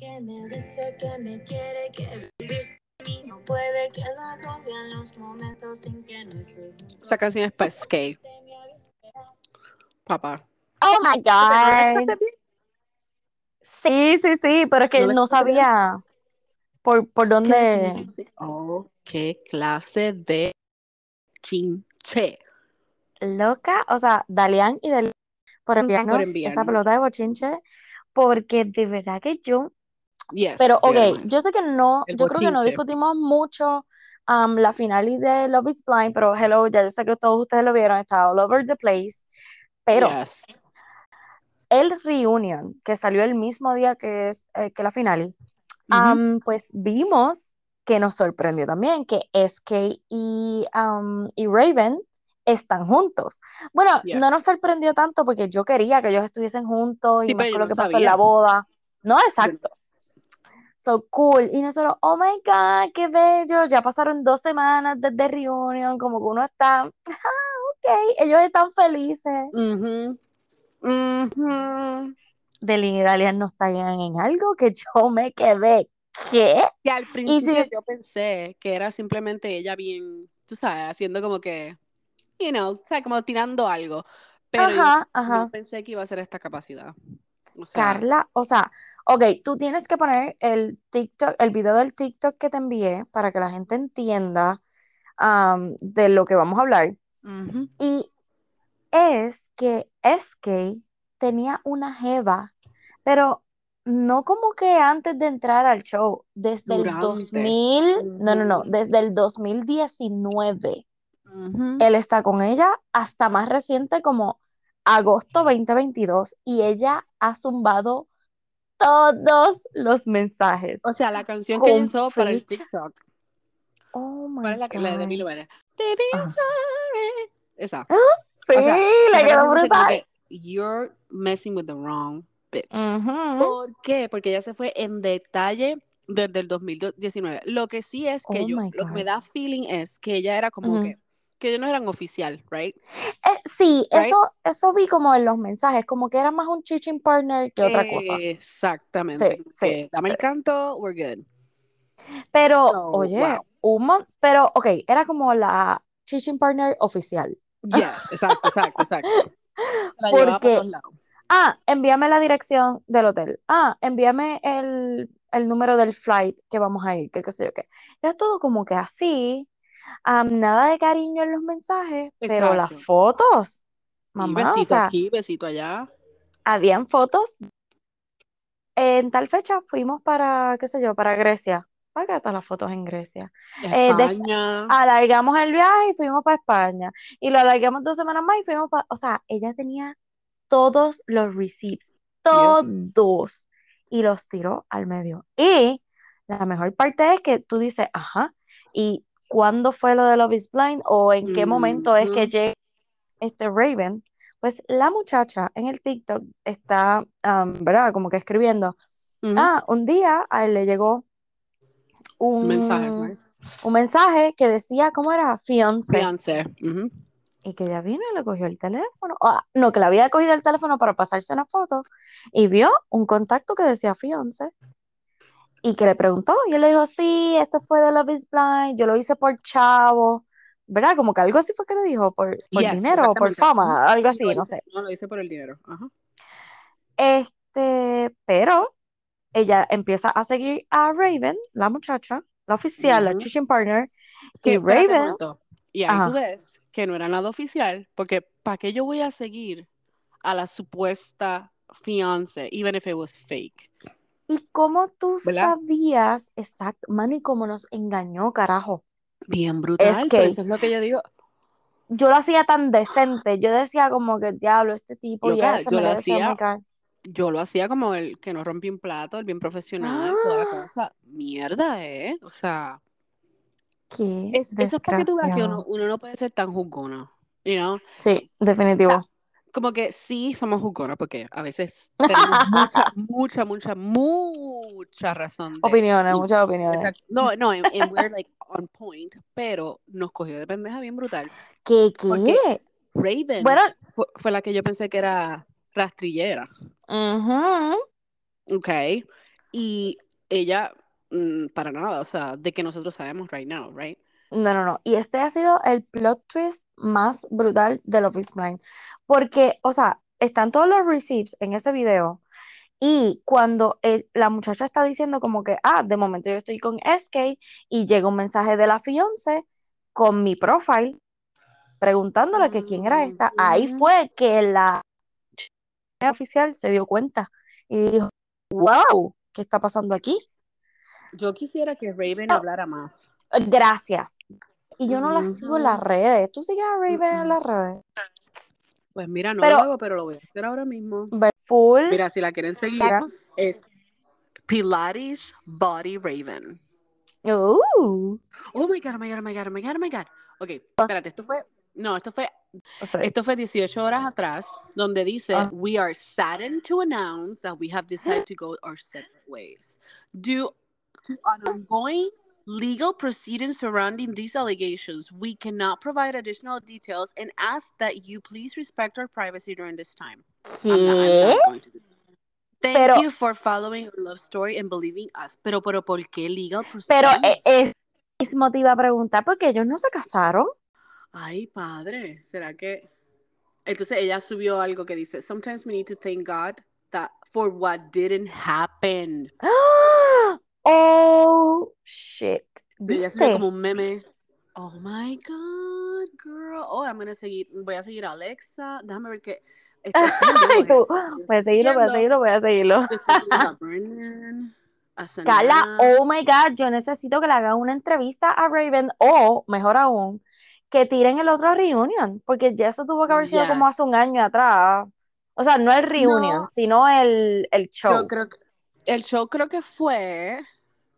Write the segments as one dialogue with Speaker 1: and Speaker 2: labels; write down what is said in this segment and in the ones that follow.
Speaker 1: que me dice que me quiere, que vivir sin mí no puede, que lo agobian los momentos en que no estoy.
Speaker 2: Esa canción es para Skate, papá.
Speaker 3: Oh my
Speaker 2: ¿No
Speaker 3: God.
Speaker 2: la?
Speaker 3: Sí, sí, sí, pero es que
Speaker 2: ¿No la
Speaker 3: no sabía por, por dónde.
Speaker 2: Oh, qué clase de chinche.
Speaker 3: Loca, o sea, Dalian y Dalian por enviarnos esa
Speaker 2: enviarnos.
Speaker 3: pelota de bochinche, porque de verdad que yo.
Speaker 2: Yes,
Speaker 3: Pero, ok,
Speaker 2: yes.
Speaker 3: yo sé que no,
Speaker 2: El
Speaker 3: yo creo que no discutimos mucho um, la final de Love is Blind, pero hello, ya yo sé que todos ustedes lo vieron, está all over the place. Pero
Speaker 2: Yes.
Speaker 3: el reunion, que salió el mismo día que, es, eh, que la final, um, pues vimos que nos sorprendió también que SK y, um, y Raven están juntos. Bueno,
Speaker 2: Yes.
Speaker 3: no nos sorprendió tanto porque yo quería que ellos estuviesen juntos y
Speaker 2: Sí,
Speaker 3: más con lo que pasó en la boda. No, exacto. So cool. Y nosotros, oh my God, qué bello. Ya pasaron dos semanas desde reunion, como que uno está, ah, ok, ellos están felices.
Speaker 2: Ujú. Ujú.
Speaker 3: Delin y Dalian no estallan en algo que yo me quedé. ¿Qué?
Speaker 2: Que al principio
Speaker 3: si
Speaker 2: yo pensé que era simplemente ella bien, tú sabes, haciendo como que, you know, o sea, como tirando algo. Pero yo
Speaker 3: Ajá, ajá.
Speaker 2: no pensé que iba a ser esta capacidad. O sea,
Speaker 3: Carla, o sea, ok, tú tienes que poner el TikTok, el video del TikTok que te envié para que la gente entienda de lo que vamos a hablar. Y es que SK tenía una jeva, pero no como que antes de entrar al show, desde el
Speaker 2: Durante.
Speaker 3: 2000, no, no, no, desde el 2019.
Speaker 2: Ujú.
Speaker 3: Él está con ella hasta más reciente como agosto 2022 y ella ha zumbado todos los mensajes
Speaker 2: O sea, la canción que usó para el. TikTok.
Speaker 3: Oh
Speaker 2: ¿Cuál
Speaker 3: my
Speaker 2: es la que la de
Speaker 3: God.
Speaker 2: Lovato? Baby, I'm
Speaker 3: Ajá.
Speaker 2: sorry. Esa.
Speaker 3: Sí,
Speaker 2: O sea,
Speaker 3: le
Speaker 2: esa
Speaker 3: quedó brutal.
Speaker 2: que you're messing with the wrong bitch.
Speaker 3: Ujú.
Speaker 2: ¿Por qué? Porque ella se fue en detalle desde el 2019. Lo que sí es que
Speaker 3: Oh
Speaker 2: yo, lo que me da feeling es que ella era como que, que ellos no eran oficial, right?
Speaker 3: Eh, sí,
Speaker 2: Right?
Speaker 3: eso, eso vi como en los mensajes, como que era más un teaching partner que otra cosa.
Speaker 2: Exactamente.
Speaker 3: Sí, sí,
Speaker 2: dame
Speaker 3: sí.
Speaker 2: el canto, we're good.
Speaker 3: Pero,
Speaker 2: So,
Speaker 3: oye,
Speaker 2: wow.
Speaker 3: un pero, ok, era como la teaching partner oficial.
Speaker 2: Yes, exacto, exacto, exacto. La
Speaker 3: Porque,
Speaker 2: lados.
Speaker 3: ah, envíame la dirección del hotel. Ah, envíame el, el número del flight que vamos a ir, que qué sé yo qué. Era todo como que así, nada de cariño en los mensajes, pero las fotos,
Speaker 2: Y
Speaker 3: mamá, o
Speaker 2: besito
Speaker 3: sea,
Speaker 2: aquí, besito allá.
Speaker 3: habían fotos. En tal fecha fuimos para, qué sé yo, para Grecia. ¿Para qué están las fotos en Grecia? Eh,
Speaker 2: España.
Speaker 3: alargamos el viaje y fuimos para España. Y lo alargamos dos semanas más y fuimos para... O sea, ella tenía todos los receipts,
Speaker 2: Yes.
Speaker 3: todos, y los tiró al medio. Y la mejor parte es que tú dices, ajá, ¿y cuándo fue lo de Love is Blind? ¿O en qué momento es que llega este Raven? Pues la muchacha en el TikTok está, ¿verdad? Como que escribiendo, ah, un día a él le llegó
Speaker 2: Un mensaje,
Speaker 3: un,
Speaker 2: right?
Speaker 3: un mensaje que decía, ¿cómo era?
Speaker 2: Ujú.
Speaker 3: Y que ella vino y le cogió el teléfono. Ah, no, que le había cogido el teléfono para pasarse una foto y vio un contacto que decía fiancé y que le preguntó. Y él le dijo, sí, esto fue de Love is Blind, yo lo hice por chavo, ¿verdad? Como que algo así fue que le dijo, por, por
Speaker 2: Yes,
Speaker 3: dinero o por fama, algo así, no sé.
Speaker 2: no lo hice por el dinero. Ajá.
Speaker 3: Este, pero ella empieza a seguir a Raven, la muchacha, la oficial, la
Speaker 2: Ujú.
Speaker 3: teaching partner,
Speaker 2: Que,
Speaker 3: y Raven.
Speaker 2: Y ahí tú ves que no era nada oficial, porque ¿para qué yo voy a seguir a la supuesta fiance, even if it was fake?
Speaker 3: ¿Y cómo tú
Speaker 2: ¿Verdad?
Speaker 3: sabías, exacto, mano, y cómo nos engañó, carajo?
Speaker 2: Bien
Speaker 3: Es
Speaker 2: brutal, pero
Speaker 3: que
Speaker 2: eso es lo que yo digo.
Speaker 3: yo lo hacía tan decente, yo decía como que diablo, este tipo y
Speaker 2: Loca,
Speaker 3: ese
Speaker 2: yo
Speaker 3: me
Speaker 2: lo hacía, yo lo hacía como el que no rompía un plato, el bien profesional, toda la
Speaker 3: ¡Ah!
Speaker 2: cosa. Mierda, ¿eh? O sea,
Speaker 3: Qué
Speaker 2: es, eso es para que tú veas que uno, uno no puede ser tan juzgona, you know?
Speaker 3: Sí,
Speaker 2: O sea,
Speaker 3: definitivo.
Speaker 2: Como que sí somos juzgonas, porque a veces tenemos mucha, mucha, mucha, mucha razón de,
Speaker 3: Opiniones, muchas opiniones.
Speaker 2: exacto, no, no, and, and we're like on point, pero nos cogió de pendeja bien brutal,
Speaker 3: ¿Qué
Speaker 2: porque
Speaker 3: qué?
Speaker 2: Raven
Speaker 3: Bueno,
Speaker 2: fue, fue la que yo pensé que era rastrillera,
Speaker 3: ujú,
Speaker 2: ¿ok? Y ella, mm, para nada, o sea, de que nosotros sabemos right now, right?
Speaker 3: No, no, no. Y este ha sido el plot twist más brutal de Love is Blind. Porque, o sea, están todos los receipts en ese video. Y cuando el- la muchacha está diciendo como que, ah, de momento yo estoy con SK y llega un mensaje de la fiance con mi profile preguntándole que quién era esta, ahí
Speaker 2: Ujú.
Speaker 3: fue que la oficial se dio cuenta y dijo, wow, ¿qué está pasando aquí?
Speaker 2: Yo quisiera que Raven hablara más.
Speaker 3: Gracias. Y yo no la sigo en las redes. ¿Tú sigues a Raven en las redes?
Speaker 2: Pues mira, no
Speaker 3: Pero-
Speaker 2: lo hago, pero lo voy a hacer ahora mismo.
Speaker 3: Full.
Speaker 2: Mira, si la quieren seguir, es Pilates Body Raven.
Speaker 3: Uh,
Speaker 2: Oh my god, oh my god, oh my god, oh my god, oh my god. Ok, espérate, esto fue. No, esto fue, esto fue 18 horas atrás, donde dice:
Speaker 3: Ah.
Speaker 2: We are saddened to announce that we have decided to go our separate ways. Due to an ongoing legal proceedings surrounding these allegations, we cannot provide additional details and ask that you please respect our privacy during this time. I'm not- I'm not. Thank
Speaker 3: Pero-
Speaker 2: you for following our love story and believing us. Pero, pero, ¿por qué legal
Speaker 3: Pero eh,
Speaker 2: proceedings?
Speaker 3: es mismo te iba a preguntar porque ellos no se casaron.
Speaker 2: Ay, padre, ¿será que? Entonces ella subió algo que dice, Sometimes we need to thank God that for what didn't happen.
Speaker 3: Oh, shit.
Speaker 2: Sí,
Speaker 3: ¿Viste?
Speaker 2: como un meme. Oh my God, girl. Oh, I'm gonna seguir, voy a seguir a Alexa. Déjame ver qué.
Speaker 3: Ay,
Speaker 2: video,
Speaker 3: tú, voy a seguirlo, voy a seguirlo, voy a seguirlo. Carla, oh my God, yo necesito que le hagan una entrevista a Raven o, mejor aún, que tiren el otro reunion, porque ya eso tuvo que haber sido como hace un año atrás. O sea, no el reunion,
Speaker 2: No.
Speaker 3: sino el, el show.
Speaker 2: Yo creo que el show creo que fue,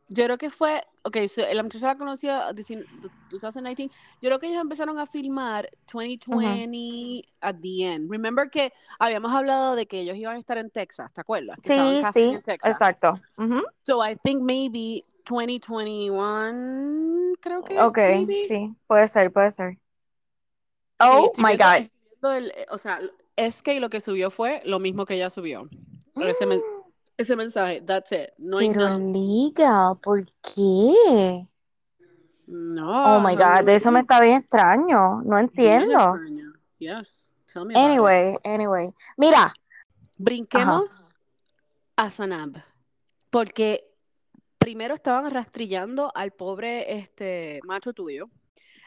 Speaker 2: yo creo que fue, ok, so, la muchacha la conoció dicin- 2019, yo creo que ellos empezaron a filmar 2020 at the end. Remember que habíamos hablado de que ellos iban a estar en Texas, ¿te acuerdas? Que
Speaker 3: Sí, sí,
Speaker 2: en
Speaker 3: exacto. Ujú.
Speaker 2: So I think maybe 2021, creo que,
Speaker 3: Ok,
Speaker 2: maybe.
Speaker 3: sí, puede ser, puede ser. Oh my God.
Speaker 2: el- o sea, es que lo que subió fue lo mismo que ella subió. Ese, men- ese mensaje, that's it. No hay
Speaker 3: Pero
Speaker 2: nada.
Speaker 3: legal, ¿por qué?
Speaker 2: No,
Speaker 3: Oh my
Speaker 2: no,
Speaker 3: God, eso me está bien extraño, no entiendo.
Speaker 2: extraño. Yes, tell me about it.
Speaker 3: Anyway, anyway. Mira,
Speaker 2: Brinquemos a Sanab, porque primero estaban rastrillando al pobre este macho tuyo.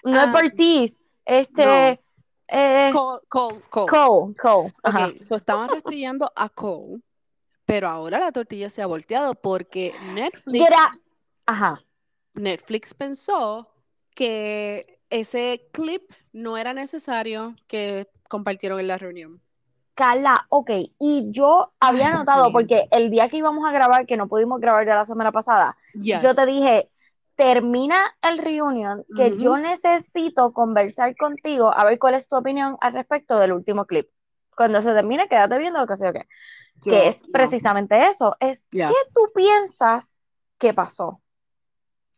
Speaker 3: no
Speaker 2: Ah,
Speaker 3: es Ortiz, este, eh,
Speaker 2: Cole, Cole, Cole.
Speaker 3: Cole, Cole, ajá.
Speaker 2: Ok, so estaban rastrillando a Cole, pero ahora la tortilla se ha volteado porque Netflix,
Speaker 3: Ajá.
Speaker 2: Netflix pensó que ese clip no era necesario que compartieron en la reunión.
Speaker 3: Carla, ok, y yo había notado, porque el día que íbamos a grabar, que no pudimos grabar ya la semana pasada,
Speaker 2: Yes.
Speaker 3: yo te dije, termina el reunion, que yo necesito conversar contigo, a ver cuál es tu opinión al respecto del último clip. Cuando se termine, quédate viendo lo que sé yo
Speaker 2: Yo-
Speaker 3: Que es precisamente eso, es
Speaker 2: Ya.
Speaker 3: ¿qué tú piensas que pasó?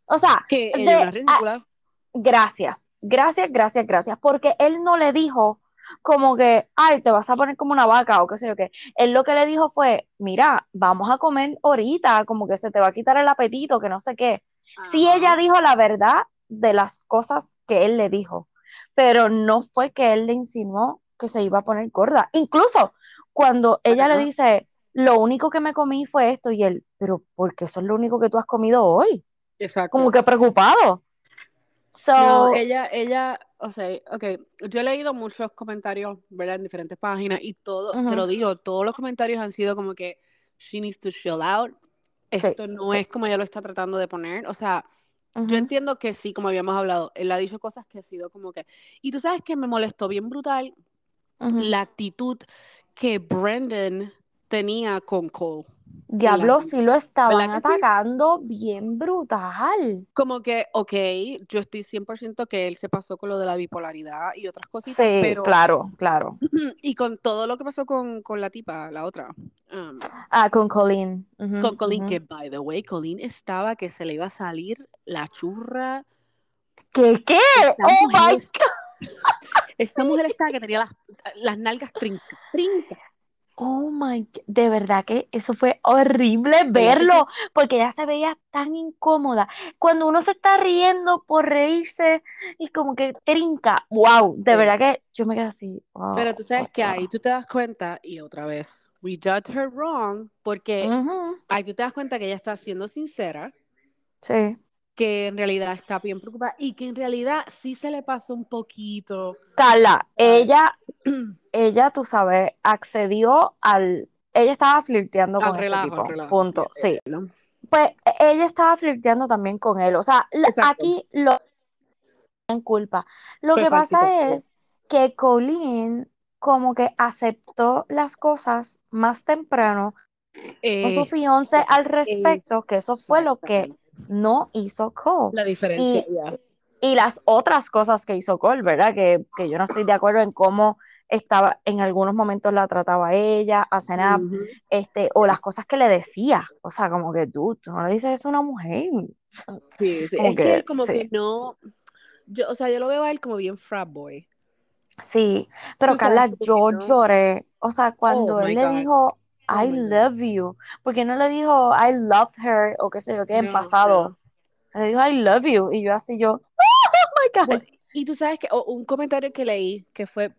Speaker 3: O sea,
Speaker 2: Que
Speaker 3: de- gracias, gracias, gracias, gracias, porque él no le dijo como que, ay, te vas a poner como una vaca o qué sé yo qué. Él lo que le dijo fue, mira, vamos a comer ahorita, como que se te va a quitar el apetito, que no sé qué. Sí,
Speaker 2: Ajá.
Speaker 3: ella dijo la verdad de las cosas que él le dijo, pero no fue que él le insinuó que se iba a poner gorda. Incluso cuando ella le dice, lo único que me comí fue esto, y él, pero ¿por qué eso es lo único que tú has comido hoy?
Speaker 2: Exacto.
Speaker 3: Como que preocupado. So,
Speaker 2: No, ella, ella, o sea, ok, yo he leído muchos comentarios, ¿verdad? En diferentes páginas y todo, te lo digo, todos los comentarios han sido como que she needs to chill out.
Speaker 3: Sí,
Speaker 2: Esto no
Speaker 3: sí.
Speaker 2: es como ella lo está tratando de poner. O sea, yo entiendo que sí, como habíamos hablado, él ha dicho cosas que ha sido como que. Y tú sabes que me molestó bien brutal la actitud que Brendan tenía con Cole.
Speaker 3: Diablo, sí lo estaban atacando bien brutal.
Speaker 2: Como que, ok, yo estoy 100% que él se pasó con lo de la bipolaridad y otras cositas,
Speaker 3: Sí,
Speaker 2: pero.
Speaker 3: claro, claro.
Speaker 2: Y con todo lo que pasó con, con la tipa, la otra. um,
Speaker 3: Ah, con Colleen.
Speaker 2: Con Colleen, que by the way, Colleen estaba que se le iba a salir la churra.
Speaker 3: ¿Qué, qué?
Speaker 2: Esa
Speaker 3: Oh
Speaker 2: mujer
Speaker 3: my
Speaker 2: es- Esta mujer estaba que tenía las, las nalgas trinca, trinca.
Speaker 3: Oh my, de verdad que eso fue horrible verlo, porque ella se veía tan incómoda. Cuando uno se está riendo por reírse y como que trinca, wow, de verdad que yo me quedé así,
Speaker 2: Pero tú sabes que ahí tú te das cuenta, y otra vez, we judge her wrong, porque ahí tú te das cuenta que ella está siendo sincera,
Speaker 3: Sí,
Speaker 2: que en realidad está bien preocupada y que en realidad sí se le pasó un poquito.
Speaker 3: Carla, ella, ella, tú sabes, accedió al, ella estaba flirteando
Speaker 2: Al
Speaker 3: con este
Speaker 2: relajo,
Speaker 3: tipo,
Speaker 2: relajo.
Speaker 3: punto, sí. Pues e- ella estaba flirteando también con él, o sea,
Speaker 2: Exacto.
Speaker 3: aquí lo en culpa. Lo
Speaker 2: Fue
Speaker 3: que pasa es que Colleen como que aceptó las cosas más temprano con su fiancé al respecto, que eso fue lo que. No hizo Cole.
Speaker 2: La diferencia,
Speaker 3: Y,
Speaker 2: ya.
Speaker 3: y las otras cosas que hizo Cole, ¿verdad? Que, que yo no estoy de acuerdo en cómo estaba, en algunos momentos la trataba ella, a Senap,
Speaker 2: Ujú.
Speaker 3: este, o las cosas que le decía. O sea, como que tú, tú no le dices eso a una mujer.
Speaker 2: Sí, sí.
Speaker 3: Como
Speaker 2: Es que
Speaker 3: que,
Speaker 2: él como
Speaker 3: sí.
Speaker 2: que no, yo, o sea, yo lo veo a él como bien frat boy.
Speaker 3: Sí, pero Carla, yo
Speaker 2: no.
Speaker 3: lloré. O sea,
Speaker 2: Oh
Speaker 3: cuando él le
Speaker 2: God.
Speaker 3: dijo,
Speaker 2: Oh
Speaker 3: I
Speaker 2: my God.
Speaker 3: love you, porque no le dijo, I loved her, o qué sé yo, qué en
Speaker 2: No,
Speaker 3: pasado.
Speaker 2: no.
Speaker 3: Le dijo, I love you. Y yo así, yo, oh my God.
Speaker 2: Bueno, y tú sabes que o- un comentario que leí que fue,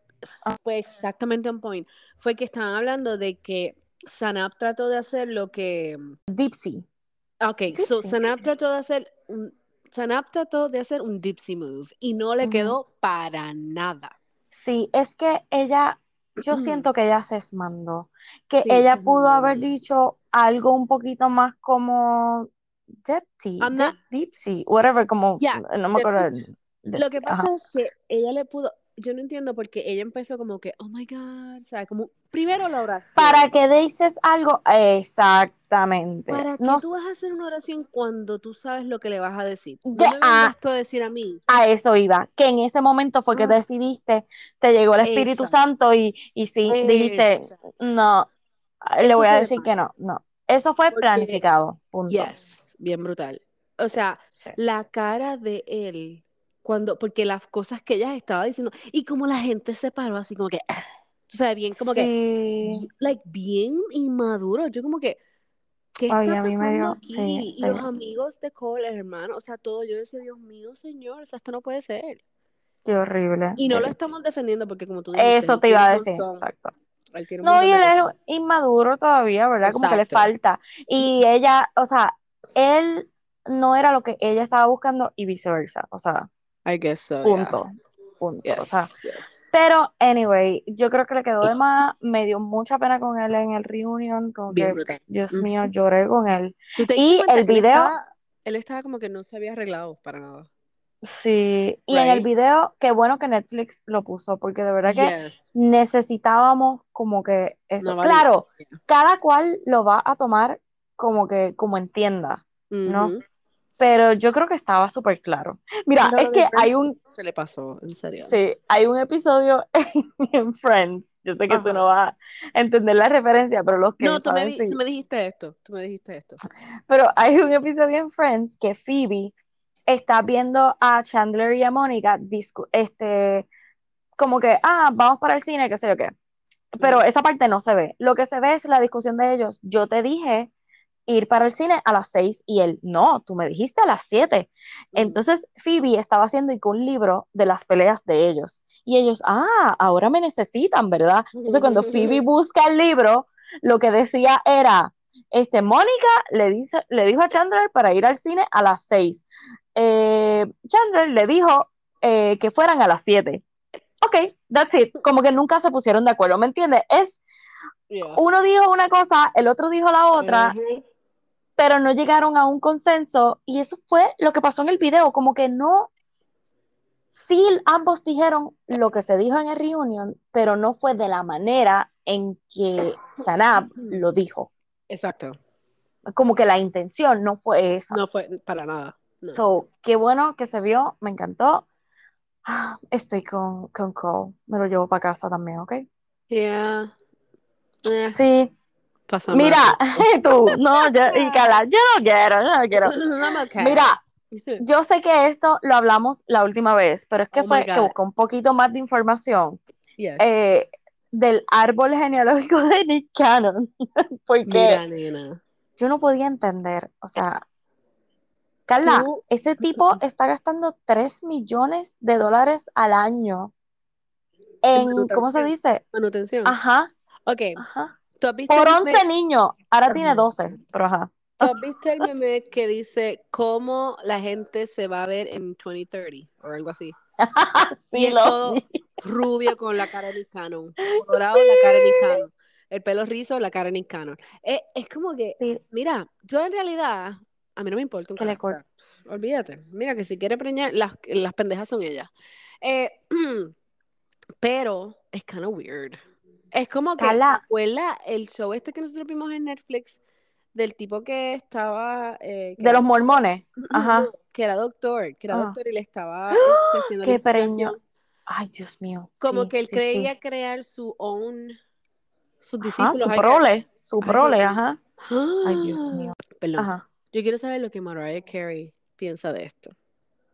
Speaker 2: fue exactamente on point, fue que estaban hablando de que Sanap trató de hacer lo que,
Speaker 3: Dipsy.
Speaker 2: ok, so. Sanap trató de hacer un, Sanap trató de hacer un dipsy move y no le quedó para nada.
Speaker 3: Sí, es que ella, yo siento que ella se esmandó, que
Speaker 2: Sí,
Speaker 3: ella pudo haber dicho algo un poquito más como
Speaker 2: I'm not,
Speaker 3: Dipsy, whatever, como,
Speaker 2: ya,
Speaker 3: no me acuerdo.
Speaker 2: Lo que
Speaker 3: ajá.
Speaker 2: pasa es que ella le pudo, yo no entiendo porque ella empezó como que, oh my God, o sea, como primero la oración.
Speaker 3: ¿Para qué dices algo? Exactamente.
Speaker 2: ¿Para qué
Speaker 3: No,
Speaker 2: tú vas a hacer una oración cuando tú sabes lo que le vas a decir? No
Speaker 3: de-
Speaker 2: me
Speaker 3: a,
Speaker 2: vengas tú a decir a mí.
Speaker 3: a eso iba, que en ese momento fue que
Speaker 2: Ah,
Speaker 3: decidiste, te llegó el Espíritu. Santo y, y sí, dijiste, no, le
Speaker 2: Eso
Speaker 3: voy a decir que no, no. Eso fue
Speaker 2: Porque,
Speaker 3: planificado, punto.
Speaker 2: yes, bien brutal. O sea,
Speaker 3: Sí.
Speaker 2: la cara de él, cuando, porque las cosas que ella estaba diciendo, y como la gente se paró así como que, tú sabes, bien, como que, like, bien inmaduro. Yo como que, ¿qué está
Speaker 3: a mí me
Speaker 2: pasando
Speaker 3: dio, sí,
Speaker 2: aquí? Y los amigos de Cole, hermano, o sea, todo, yo decía, Dios mío, señor, o sea, esto no puede ser.
Speaker 3: Qué horrible,
Speaker 2: Y no lo estamos defendiendo porque, como tú dijiste,
Speaker 3: Eso te iba a decir,
Speaker 2: montón,
Speaker 3: exacto. No, y él es inmaduro todavía, ¿verdad? Como que le falta. Y ella, o sea, él no era lo que ella estaba buscando y viceversa, o sea,
Speaker 2: I guess so, yeah.
Speaker 3: punto, punto, o sea.
Speaker 2: Yes.
Speaker 3: Pero, anyway, yo creo que le quedó de más, me dio mucha pena con él en el reunion, como
Speaker 2: Bien
Speaker 3: que,
Speaker 2: brutal.
Speaker 3: Dios mío, lloré con él.
Speaker 2: ¿Tú te diste
Speaker 3: Y el
Speaker 2: él
Speaker 3: video,
Speaker 2: estaba, él estaba como que no se había arreglado para nada?
Speaker 3: sí, y en el video, qué bueno que Netflix lo puso, porque de verdad que
Speaker 2: Yes.
Speaker 3: necesitábamos como que eso. Claro, cada cual lo va a tomar como que, como entienda, ¿no? Pero yo creo que estaba súper claro. Mira,
Speaker 2: Pero
Speaker 3: es que hay un,
Speaker 2: se le pasó, en serio.
Speaker 3: sí, hay un episodio en Friends. Yo sé que tú no vas a entender la referencia, pero los que
Speaker 2: No, tú me,
Speaker 3: saben
Speaker 2: tú
Speaker 3: sí.
Speaker 2: me dijiste esto, tú me dijiste esto.
Speaker 3: Pero hay un episodio en Friends que Phoebe está viendo a Chandler y a Mónica este, como que, ah, vamos para el cine, qué sé yo qué. Pero esa parte no se ve. Lo que se ve es la discusión de ellos. Yo te dije ir para el cine a las seis y él, no, tú me dijiste a las siete. Entonces Phoebe estaba haciendo un libro de las peleas de ellos. Y ellos, ah, ahora me necesitan, ¿verdad? Entonces cuando Phoebe busca el libro, lo que decía era, este, Mónica le, dice, le dijo a Chandler para ir al cine a las seis. Eh, Chandler le dijo eh, que fueran a las siete. Ok, that's it. Como que nunca se pusieron de acuerdo, ¿me entiendes? Es,
Speaker 2: Yeah.
Speaker 3: uno dijo una cosa, el otro dijo la otra. Pero no llegaron a un consenso y eso fue lo que pasó en el video, como que no, sí ambos dijeron lo que se dijo en el reunion, pero no fue de la manera en que Sanab lo dijo,
Speaker 2: Exacto.
Speaker 3: como que la intención no fue esa.
Speaker 2: No fue para nada. No.
Speaker 3: So, qué bueno que se vio, me encantó. Ah, Estoy con, con Cole, me lo llevo para casa también, ¿ok?
Speaker 2: Yeah. Eh,
Speaker 3: Sí,
Speaker 2: pásame
Speaker 3: mira, tú, no, yo, y Carla, yo no quiero, yo no quiero.
Speaker 2: Okay.
Speaker 3: Mira, yo sé que esto lo hablamos la última vez, pero es que
Speaker 2: Oh
Speaker 3: fue que busqué un poquito más de información.
Speaker 2: Yes.
Speaker 3: Eh, del árbol genealógico de Nick Cannon. Porque
Speaker 2: Mira, nena.
Speaker 3: yo no podía entender, o sea, Carla,
Speaker 2: Tú-
Speaker 3: ese tipo está gastando 3 millones de dólares al año en, ¿cómo se dice?
Speaker 2: Manutención.
Speaker 3: Ajá,
Speaker 2: Ok,
Speaker 3: ajá.
Speaker 2: ¿Tú has visto
Speaker 3: Por
Speaker 2: el
Speaker 3: 11
Speaker 2: meme-
Speaker 3: niños, ahora tiene
Speaker 2: Ajá.
Speaker 3: 12, pero ajá.
Speaker 2: ¿Tú has visto el meme que dice cómo la gente se va a ver en 2030 o algo así?
Speaker 3: Sí,
Speaker 2: Y es
Speaker 3: lo
Speaker 2: todo
Speaker 3: vi.
Speaker 2: rubio con la cara de Nick Cannon, colorado la cara de Nick Cannon, el pelo rizo la cara de Nick Cannon. Es, es como que,
Speaker 3: Sí,
Speaker 2: mira, yo en realidad, a mí no me importa un
Speaker 3: Que le
Speaker 2: o sea, olvídate. Mira que si quiere preñar, las, las pendejas son ellas. Eh, pero es kind of weird. Es como que, ¿te
Speaker 3: Carla.
Speaker 2: acuerdas el show este que nosotros vimos en Netflix del tipo que estaba... eh, que
Speaker 3: de
Speaker 2: era
Speaker 3: los mormones. Ajá.
Speaker 2: que era doctor, que era
Speaker 3: Ah.
Speaker 2: doctor y le estaba este, haciendo la
Speaker 3: Qué
Speaker 2: inseminación.
Speaker 3: Ay, Dios mío.
Speaker 2: Como
Speaker 3: sí,
Speaker 2: que él
Speaker 3: sí, sí.
Speaker 2: creía crear su own, sus
Speaker 3: Ajá,
Speaker 2: discípulos.
Speaker 3: su prole, su prole, ajá. Ay, Dios mío.
Speaker 2: Perdón.
Speaker 3: Ajá.
Speaker 2: Yo quiero saber lo que Mariah Carey piensa de esto.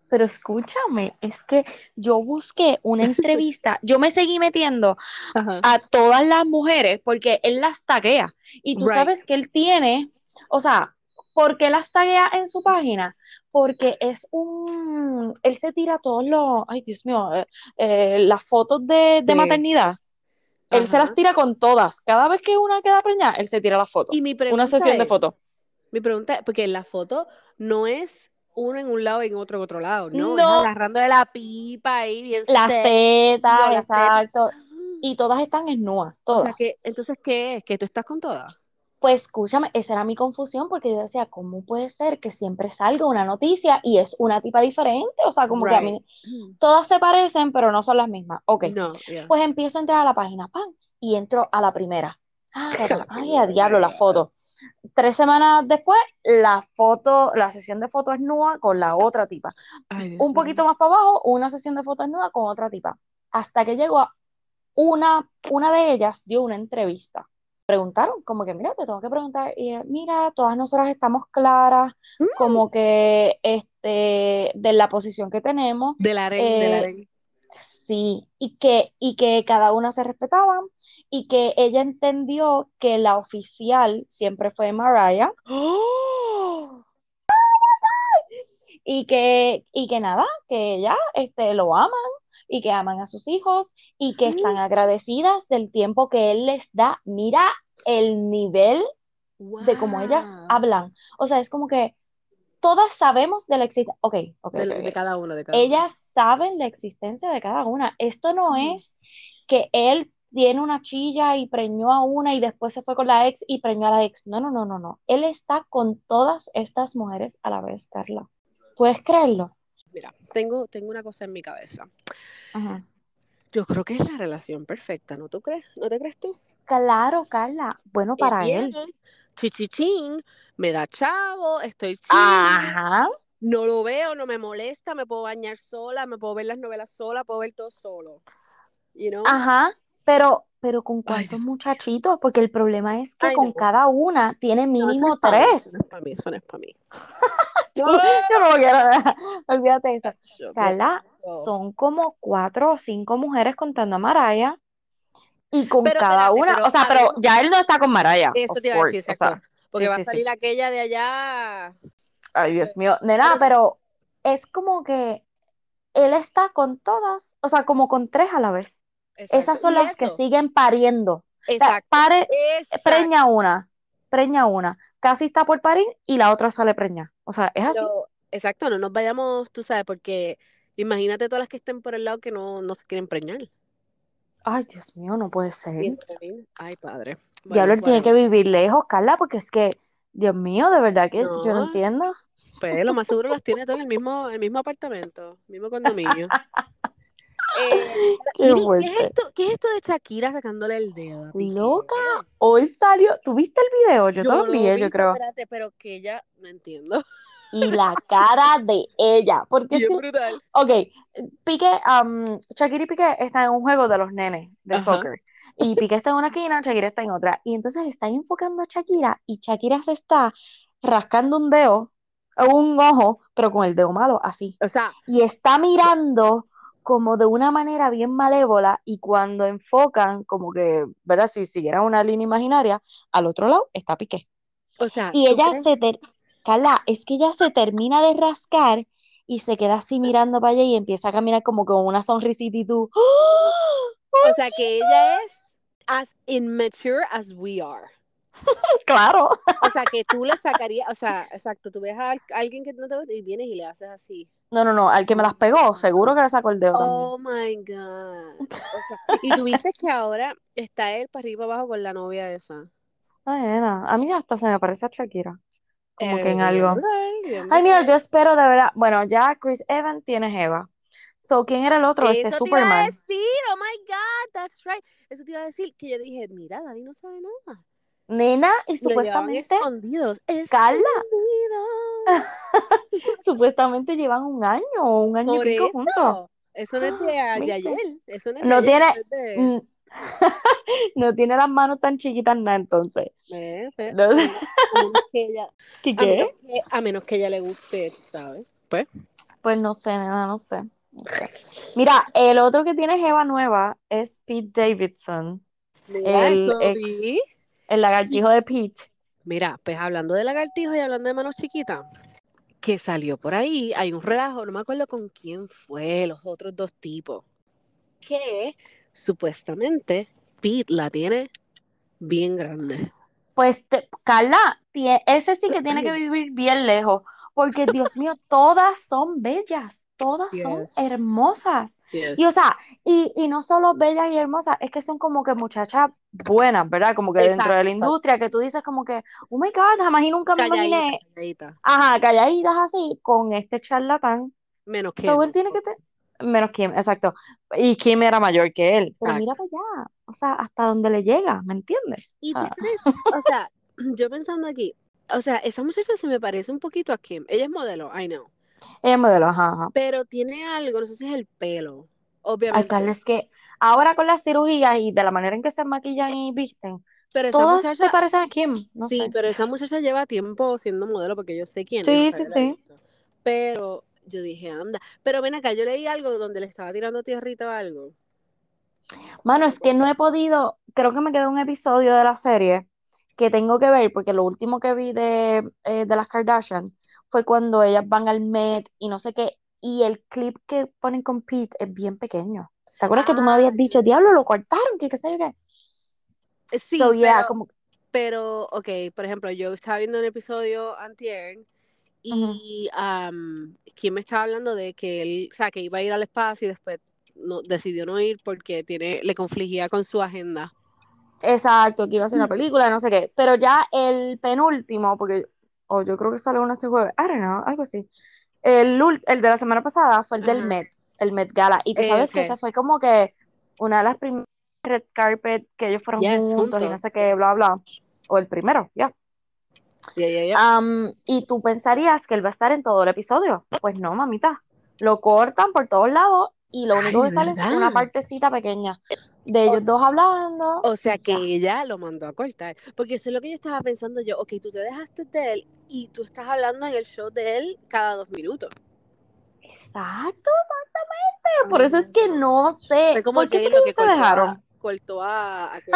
Speaker 3: Pero escúchame, es que yo busqué una entrevista, yo me seguí metiendo
Speaker 2: Ajá.
Speaker 3: a todas las mujeres porque él las taguea. Y tú
Speaker 2: Right.
Speaker 3: sabes que él tiene, o sea, ¿por qué las taguea en su página? Porque es un, él se tira todos los, ay Dios mío, eh, eh, las fotos de, de
Speaker 2: Sí.
Speaker 3: maternidad. Él se las tira con todas. Cada vez que una queda preñada, él se tira las fotos.
Speaker 2: Y mi
Speaker 3: Una
Speaker 2: pregunta
Speaker 3: sesión de
Speaker 2: es-
Speaker 3: fotos.
Speaker 2: Mi pregunta es, porque la foto no es uno en un lado y en otro en otro lado, no,
Speaker 3: No.
Speaker 2: es agarrando de la pipa ahí bien
Speaker 3: Las tetas,
Speaker 2: o
Speaker 3: exacto. Y todas están desnudas,
Speaker 2: O
Speaker 3: todas.
Speaker 2: sea que, entonces, ¿qué es? ¿Que tú estás con todas?
Speaker 3: Pues escúchame, esa era mi confusión porque yo decía, ¿cómo puede ser que siempre salga una noticia y es una tipa diferente? O sea, como que a mí todas se parecen, pero no son las mismas. Ok,
Speaker 2: No, yeah.
Speaker 3: pues empiezo a entrar a la página, ¡pam! Y entro a la primera. Ah, ay, a diablo, la foto. Tres semanas después, la foto, la sesión de fotos es nueva con la otra tipa.
Speaker 2: Ay,
Speaker 3: Un poquito más para abajo, una sesión de fotos nueva con otra tipa. Hasta que llegó a una, una de ellas dio una entrevista. Preguntaron, como que, mira, te tengo que preguntar, y mira, todas nosotras estamos claras,
Speaker 2: Mm.
Speaker 3: como que, este, de la posición que tenemos,
Speaker 2: Del del
Speaker 3: Eh,
Speaker 2: aren.
Speaker 3: sí, y que, y que cada una se respetaban, y que ella entendió que la oficial siempre fue Mariah,
Speaker 2: ¡Oh!
Speaker 3: y que, y que nada, que ella, este, lo aman, y que aman a sus hijos, y que están agradecidas del tiempo que él les da. Mira el nivel de cómo ellas hablan. O sea, es como que todas sabemos de la existencia. Ok, ok,
Speaker 2: De,
Speaker 3: ok,
Speaker 2: de cada uno, de cada.
Speaker 3: Ellas saben la existencia de cada una. Esto no
Speaker 2: Mm.
Speaker 3: es que él tiene una chilla y preñó a una y después se fue con la ex y preñó a la ex. No, no, no, no, no. Él está con todas estas mujeres a la vez, Carla. ¿Puedes creerlo?
Speaker 2: Mira, tengo, tengo una cosa en mi cabeza.
Speaker 3: Ajá.
Speaker 2: Yo creo que es la relación perfecta, ¿no tú crees? ¿No te crees tú?
Speaker 3: Claro, Carla. Bueno, para
Speaker 2: Él
Speaker 3: él.
Speaker 2: chichichín, me da chavo, estoy chill,
Speaker 3: Ajá.
Speaker 2: no lo veo, no me molesta, me puedo bañar sola, me puedo ver las novelas sola, puedo ver todo solo. You know?
Speaker 3: Ajá. Pero, pero con cuántos muchachitos, porque el problema es que
Speaker 2: Ay,
Speaker 3: con
Speaker 2: no.
Speaker 3: cada una tiene
Speaker 2: no
Speaker 3: mínimo
Speaker 2: es para mí,
Speaker 3: tres.
Speaker 2: Eso es para mí, eso no es para mí.
Speaker 3: Yo, yo no lo quiero ver. Olvídate de eso.
Speaker 2: Chacho, ¿qué
Speaker 3: Carla, son como cuatro o cinco mujeres contando a Maraya y con
Speaker 2: Pero
Speaker 3: cada
Speaker 2: espérate,
Speaker 3: una,
Speaker 2: pero
Speaker 3: o sea, pero ya él no está con Maraya,
Speaker 2: Eso te iba a decir,
Speaker 3: course, o sea,
Speaker 2: Porque
Speaker 3: sí,
Speaker 2: va
Speaker 3: sí,
Speaker 2: a
Speaker 3: sí.
Speaker 2: salir aquella de allá.
Speaker 3: Ay, Dios mío, nena, pero es como que él está con todas, o sea, como con tres a la vez.
Speaker 2: Exacto.
Speaker 3: Esas son las que siguen pariendo. O sea,
Speaker 2: Exacto.
Speaker 3: pare,
Speaker 2: Exacto.
Speaker 3: preña una, preña una, casi está por parir y la otra sale preña. O sea, es así.
Speaker 2: Pero, exacto, no nos vayamos, tú sabes, porque imagínate todas las que estén por el lado que no, no se quieren preñar.
Speaker 3: Ay, Dios mío, no puede ser.
Speaker 2: Ay, padre.
Speaker 3: Diablo,
Speaker 2: Bueno,
Speaker 3: tiene que vivir lejos, Carla, porque es que, Dios mío, de verdad que yo no entiendo.
Speaker 2: pues lo más seguro las tiene todo en el mismo, el mismo apartamento, mismo condominio. Eh,
Speaker 3: Qué
Speaker 2: miren, ¿qué es esto? ¿Qué es esto de Shakira sacándole el dedo?
Speaker 3: Loca, hoy salió, ¿tuviste el video? Yo te lo
Speaker 2: Yo
Speaker 3: envié,
Speaker 2: vi,
Speaker 3: yo creo.
Speaker 2: espérate, pero que ella, no entiendo.
Speaker 3: Y la cara de ella, porque
Speaker 2: Bien brutal.
Speaker 3: ok, Piqué, um, Shakira y Piqué están en un juego de los nenes de
Speaker 2: Ajá.
Speaker 3: soccer. Y Piqué está en una esquina, Shakira está en otra. Y entonces están enfocando a Shakira y Shakira se está rascando un dedo, un ojo, pero con el dedo malo, así.
Speaker 2: O sea,
Speaker 3: Y está mirando como de una manera bien malévola y cuando enfocan, como que, ¿verdad? Si siguiera una línea imaginaria, al otro lado está Piqué.
Speaker 2: O sea,
Speaker 3: Y
Speaker 2: ¿tú
Speaker 3: ella
Speaker 2: crees?
Speaker 3: se ter... Carla, es que ella se termina de rascar y se queda así mirando para allá y empieza a caminar como con una sonrisita y tú. ¡Oh!
Speaker 2: O sea, que ella es as immature as we are.
Speaker 3: Claro.
Speaker 2: O sea, que tú le sacarías, o sea, exacto, tú ves a al- alguien que no te gusta y vienes y le haces así.
Speaker 3: No, no, no, al que me las pegó, seguro que le sacó el dedo también.
Speaker 2: Oh my God. O sea, y tuviste que ahora está él para arriba y para abajo con la novia esa.
Speaker 3: Ay, nena, a mí hasta se me parece a Shakira. Como
Speaker 2: Eh,
Speaker 3: que en algo.
Speaker 2: bien
Speaker 3: Ay, mira, yo espero de verdad. Bueno, ya Chris Evans tiene Jeva. So, ¿quién era el otro? Este
Speaker 2: Eso te iba a
Speaker 3: Superman.
Speaker 2: decir, oh my God, that's right. Eso te iba a decir que yo dije, mira, Dani no sabe nada.
Speaker 3: Nena, y supuestamente,
Speaker 2: escondidos.
Speaker 3: Supuestamente llevan un año o un año y pico juntos.
Speaker 2: eso. No es de, de ayer. Eso no es de
Speaker 3: No
Speaker 2: ayer.
Speaker 3: tiene,
Speaker 2: eso es de-
Speaker 3: mm, no tiene las manos tan chiquitas nada, entonces.
Speaker 2: Eh,
Speaker 3: No
Speaker 2: a
Speaker 3: sé.
Speaker 2: menos- a menos que ella,
Speaker 3: ¿Qué
Speaker 2: a menos que, a menos que ella le guste, ¿sabes? Pues.
Speaker 3: Pues no sé, nena, no sé. no sé. Mira, el otro que tiene Jeva nueva es Pete Davidson,
Speaker 2: Mira,
Speaker 3: el
Speaker 2: eso
Speaker 3: ex,
Speaker 2: vi.
Speaker 3: El lagartijo de Pete.
Speaker 2: Mira, pues hablando de lagartijos y hablando de manos chiquitas, que salió por ahí, hay un relajo, no me acuerdo con quién fue, los otros dos tipos, que supuestamente Pete la tiene bien grande.
Speaker 3: Pues, te- Carla, ese sí que tiene que vivir bien lejos, porque Dios mío, todas son bellas, todas son hermosas.
Speaker 2: Yes.
Speaker 3: Y o sea, y, y no solo bellas y hermosas, es que son como que muchachas buenas, ¿verdad? Como que dentro de la
Speaker 2: exacto.
Speaker 3: industria, que tú dices como que, oh my God, jamás y nunca me imaginé,
Speaker 2: calladita.
Speaker 3: ajá, calladitas así, con este charlatán.
Speaker 2: Menos que.
Speaker 3: So, él tiene que tener, menos Kim, exacto. Y Kim era mayor que él, pero mira
Speaker 2: Exacto.
Speaker 3: para allá, o sea, hasta donde le llega, ¿me entiendes? O
Speaker 2: ¿Y tú crees? O sea, yo pensando aquí, o sea, esa muchacha se me parece un poquito a Kim. Ella es modelo, I know.
Speaker 3: ella es modelo, ajá, ajá.
Speaker 2: Pero tiene algo, no sé si es el pelo. Obviamente.
Speaker 3: Es que ahora con las cirugías y de la manera en que se maquillan y visten,
Speaker 2: Pero esa
Speaker 3: todas se parecen a Kim, no
Speaker 2: sí,
Speaker 3: sé.
Speaker 2: pero esa muchacha lleva tiempo siendo modelo porque yo sé quién es,
Speaker 3: Sí, sí, sí.
Speaker 2: visto. Pero yo dije, anda. Pero ven acá, yo leí algo donde le estaba tirando tierrita o algo.
Speaker 3: Mano, es que no he podido, creo que me quedó un episodio de la serie que tengo que ver, porque lo último que vi de, eh, de las Kardashian fue cuando ellas van al Met y no sé qué, y el clip que ponen con Pete es bien pequeño. ¿Te acuerdas que tú me
Speaker 2: Ah,
Speaker 3: habías dicho, diablo, lo cortaron, que qué sé yo qué?
Speaker 2: eh, sí,
Speaker 3: So, yeah,
Speaker 2: pero,
Speaker 3: como,
Speaker 2: pero, ok, por ejemplo, yo estaba viendo un episodio antier y um, quien me estaba hablando de que él, o sea, que iba a ir al espacio y después no, decidió no ir porque tiene, le confligía con su agenda.
Speaker 3: Exacto, que iba a hacer una película, no sé qué. Pero ya el penúltimo, porque, o yo creo que sale uno este jueves, I don't know, algo así. El, el de la semana pasada fue el del
Speaker 2: Ajá.
Speaker 3: Met, el Met Gala. Y tú
Speaker 2: Eh,
Speaker 3: sabes que
Speaker 2: ok.
Speaker 3: ese fue como que una de las primeras red carpet que ellos fueron
Speaker 2: Yes,
Speaker 3: juntos y no
Speaker 2: juntos.
Speaker 3: sé qué, bla, bla. O el primero, ya.
Speaker 2: Ya, ya, ya.
Speaker 3: Am, y tú pensarías que él va a estar en todo el episodio. Pues no, mamita. Lo cortan por todos lados y lo
Speaker 2: Ay,
Speaker 3: único
Speaker 2: de
Speaker 3: que sale es una partecita pequeña de
Speaker 2: O,
Speaker 3: ellos dos hablando
Speaker 2: o sea que
Speaker 3: ya.
Speaker 2: ella lo mandó a cortar. Porque eso es lo que yo estaba pensando yo. Ok, tú te dejaste de él y tú estás hablando en el show de él cada dos minutos.
Speaker 3: Exacto, exactamente. Por eso es que no sé.
Speaker 2: Fue como
Speaker 3: ¿Por qué
Speaker 2: lo
Speaker 3: que se
Speaker 2: cortó a,
Speaker 3: dejaron?
Speaker 2: cortó a, a aquel.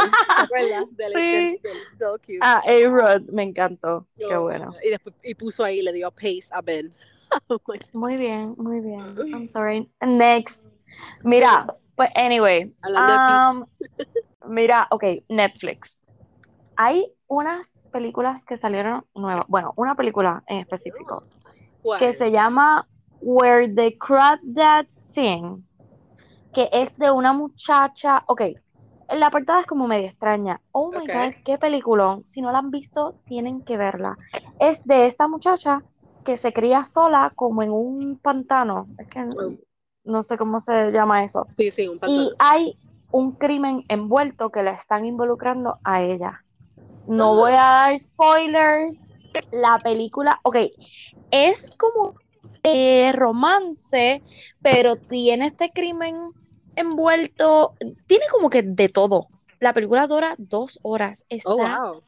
Speaker 2: Del, del,
Speaker 3: Sí.
Speaker 2: del docu.
Speaker 3: Ah, A-Rod, me encantó. Qué bueno.
Speaker 2: Y después y puso ahí, le dio pace a Ben. Oh
Speaker 3: Muy bien, muy bien. I'm sorry. Next. Mira, pues anyway. Um, mira, ok, Netflix. Hay unas películas que salieron nuevas. Bueno, una película en específico que se llama Where the Crawdads Sing, que es de una muchacha. Ok, la portada es como medio extraña. Oh my. God, qué peliculón. Si no la han visto, tienen que verla. Es de esta muchacha que se cría sola como en un pantano. Es que
Speaker 2: Oh,
Speaker 3: no sé cómo se llama eso.
Speaker 2: Sí, sí, un
Speaker 3: Y
Speaker 2: pantano.
Speaker 3: hay un crimen envuelto que la están involucrando a ella. No voy a dar spoilers. La película, ok, es como eh, romance, pero tiene este crimen envuelto, tiene como que de todo. La película dura dos horas,
Speaker 2: Oh,
Speaker 3: está
Speaker 2: wow.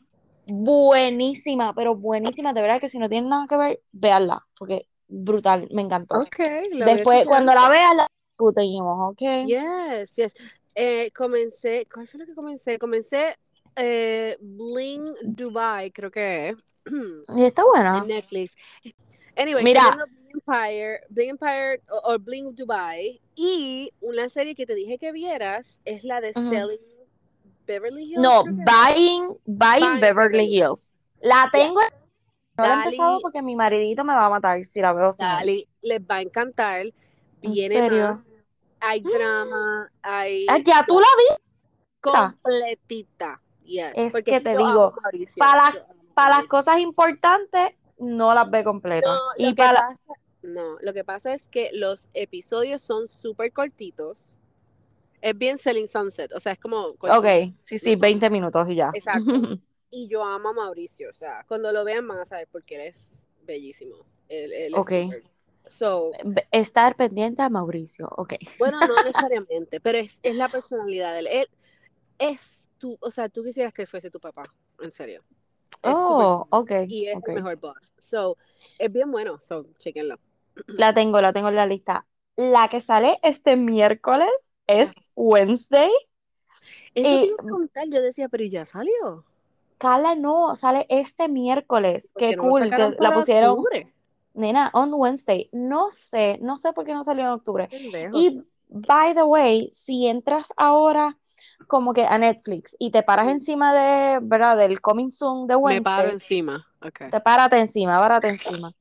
Speaker 3: buenísima, pero buenísima, de verdad que si no tiene nada que ver, véanla, porque brutal, me encantó.
Speaker 2: Ok, la voy a
Speaker 3: Después, cuando la veas, la discutimos, ¿ok?
Speaker 2: Yes, yes. Eh, comencé, ¿cuál fue lo que comencé? Comencé eh, Bling Dubai, creo que.
Speaker 3: Y está buena.
Speaker 2: en Netflix. Anyway,
Speaker 3: Mira.
Speaker 2: Bling Empire, Bling Empire o, o Bling Dubai y una serie que te dije que vieras es la de
Speaker 3: Ujú.
Speaker 2: Selling Beverly Hills.
Speaker 3: No. Buying, Buying
Speaker 2: Buying
Speaker 3: Beverly
Speaker 2: Beverly
Speaker 3: Hills. La tengo, no la he
Speaker 2: Dali.
Speaker 3: empezado porque mi maridito me va a matar si la veo.
Speaker 2: Dale, les va a encantar.
Speaker 3: ¿En
Speaker 2: Viene
Speaker 3: serio?
Speaker 2: más. Hay drama, hay
Speaker 3: Ah, ya tú la vi.
Speaker 2: completita. Yes,
Speaker 3: Es
Speaker 2: porque
Speaker 3: que te digo, para-
Speaker 2: a
Speaker 3: Para las cosas importantes, no las ve completas.
Speaker 2: No, lo
Speaker 3: y
Speaker 2: que
Speaker 3: para
Speaker 2: pasa, no, lo que pasa es que los episodios son súper cortitos. Es bien Selling Sunset, o sea, es como cortito.
Speaker 3: Ok, sí, sí, 20 minutos y ya.
Speaker 2: Exacto. Y yo amo a Mauricio, o sea, cuando lo vean van a saber por qué él es bellísimo. Él, él es So,
Speaker 3: Estar pendiente a Mauricio, ok.
Speaker 2: bueno, no necesariamente, pero es, es la personalidad de él. Él es tu, o sea, tú quisieras que él fuese tu papá, en serio. Es
Speaker 3: Oh,
Speaker 2: súper-
Speaker 3: ok,
Speaker 2: y es
Speaker 3: ok.
Speaker 2: el mejor boss. So, es bien bueno, so, chequenlo.
Speaker 3: La tengo, la tengo en la lista. La que sale este miércoles es Wednesday.
Speaker 2: Eso
Speaker 3: Y-
Speaker 2: te iba a preguntar, yo decía, pero ya salió.
Speaker 3: Carla, no, sale este miércoles.
Speaker 2: ¿Por
Speaker 3: Qué cool, que la pusieron,
Speaker 2: octubre?
Speaker 3: nena, on Wednesday. No sé, no sé por qué no salió en octubre. Y by the way, si entras ahora como que a Netflix y te paras encima de, ¿verdad? Del coming soon de
Speaker 2: Me paro
Speaker 3: Wednesday,
Speaker 2: encima. Okay.
Speaker 3: te párate encima, párate encima.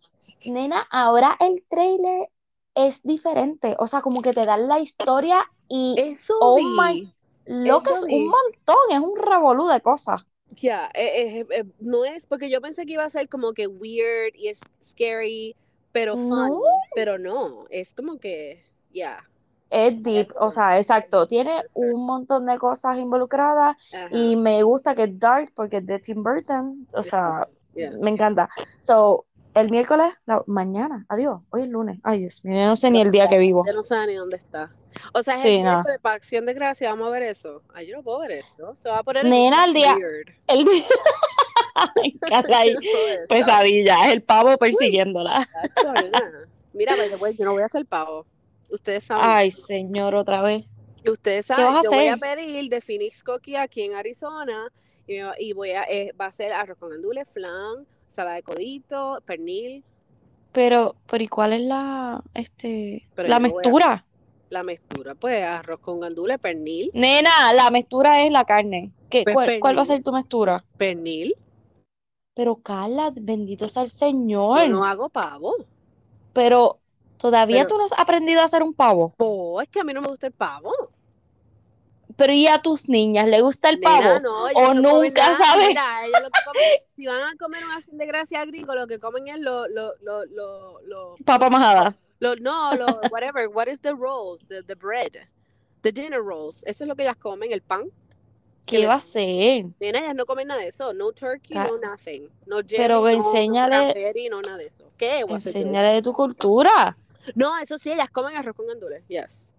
Speaker 3: Nena, ahora el trailer es diferente. O sea, como que te dan la historia y
Speaker 2: Eso
Speaker 3: Oh
Speaker 2: vi.
Speaker 3: my- lo que es
Speaker 2: vi.
Speaker 3: un montón, es un revolú de cosas.
Speaker 2: Ya, eh, eh, eh, no es porque yo pensé que iba a ser como que weird y es scary, pero funny,
Speaker 3: No.
Speaker 2: pero no, es como que, ya.
Speaker 3: Es deep, o sea, exacto, tiene un montón de cosas involucradas
Speaker 2: Ajá,
Speaker 3: y me gusta que es dark porque es de Tim Burton, o sea,
Speaker 2: yeah.
Speaker 3: me encanta. So, el miércoles, la- mañana, adiós, hoy es lunes, ay Dios mío, yo no sé ni el día que vivo.
Speaker 2: Yo no sé ni dónde está. O sea, es
Speaker 3: Sí,
Speaker 2: el
Speaker 3: no.
Speaker 2: miércoles para Acción de Gracia, vamos a ver eso. Ay, yo no puedo ver eso. Se va a poner en
Speaker 3: Nena, el día-
Speaker 2: weird.
Speaker 3: El día, Ay, Carla, ahí,
Speaker 2: Yo no puedo ver eso.
Speaker 3: pesadilla, es el pavo persiguiéndola.
Speaker 2: Mira, way, yo no voy a hacer pavo. Ustedes saben.
Speaker 3: Ay,
Speaker 2: eso.
Speaker 3: señor, otra vez.
Speaker 2: Ustedes
Speaker 3: ¿Qué
Speaker 2: saben, yo voy a
Speaker 3: hacer?
Speaker 2: pedir de Phoenix Cookie aquí en Arizona y, voy a, eh, va a ser arroz con gandules, flan, salada de codito, pernil,
Speaker 3: Pero, pero ¿y cuál es la, este,
Speaker 2: Pero
Speaker 3: la
Speaker 2: yo
Speaker 3: mezcla?
Speaker 2: la mezcla. Pues arroz con gandules, pernil,
Speaker 3: Nena, la mezcla es la carne. ¿Qué,
Speaker 2: Pues
Speaker 3: cuál, cuál va a ser tu mezcla?
Speaker 2: pernil.
Speaker 3: Pero Carla, bendito sea el
Speaker 2: Yo
Speaker 3: Señor.
Speaker 2: no hago pavo.
Speaker 3: Pero todavía
Speaker 2: Pero-
Speaker 3: tú no has aprendido a hacer un pavo.
Speaker 2: Oh, es que a mí no me gusta el pavo.
Speaker 3: Pero ¿y a tus niñas le gusta el
Speaker 2: Nena,
Speaker 3: pavo?
Speaker 2: no,
Speaker 3: o nunca sabes.
Speaker 2: Mira, ellos lo que comen, si van a comer una acción de gracia gringo, lo que comen es lo, lo, lo, lo, lo,
Speaker 3: Papa majada.
Speaker 2: lo- no, lo, whatever, what is the rolls, the, the bread, the dinner rolls, eso es lo que ellas comen, el pan.
Speaker 3: ¿Qué va a hacer?
Speaker 2: Nena, ellas no comen nada de eso, no turkey,
Speaker 3: Ca-
Speaker 2: no nothing, no jelly,
Speaker 3: Pero enséñale-
Speaker 2: no cranberry, no nada de eso. ¿Qué?
Speaker 3: Enséñale de tu cultura.
Speaker 2: No, eso sí, ellas comen arroz con gandules, yes.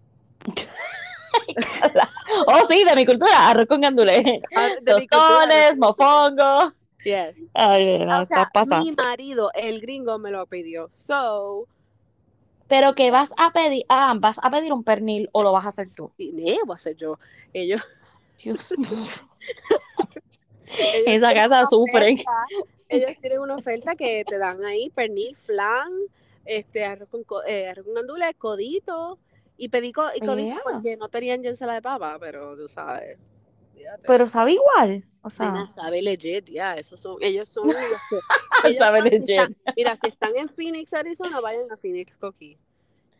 Speaker 3: Oh, sí, de mi cultura. Arroz con gandules.
Speaker 2: Ah,
Speaker 3: Tostones, mofongo.
Speaker 2: Yes.
Speaker 3: Ay, nena,
Speaker 2: o sea,
Speaker 3: pasada.
Speaker 2: mi marido, el gringo, me lo pidió. So,
Speaker 3: Pero que vas a pedir, ah, vas a pedir un pernil o lo vas a hacer tú.
Speaker 2: sí, ¿qué voy a hacer yo? Ellos,
Speaker 3: Dios mío.
Speaker 2: ellos
Speaker 3: Esa casa sufre.
Speaker 2: ellos tienen una oferta que te dan ahí pernil, flan, este, arroz con, co- eh, arroz con gandules, codito y pedí co- y codito
Speaker 3: Yeah.
Speaker 2: porque no tenían ya ensalada de papa, pero tú sabes. fíjate.
Speaker 3: Pero sabe igual. O sea,
Speaker 2: sabe legit, ya, esos son, ellos son los que, ellos
Speaker 3: Sabe
Speaker 2: son- si
Speaker 3: legit.
Speaker 2: están- mira, si están en Phoenix, Arizona, vayan a Phoenix Cookie.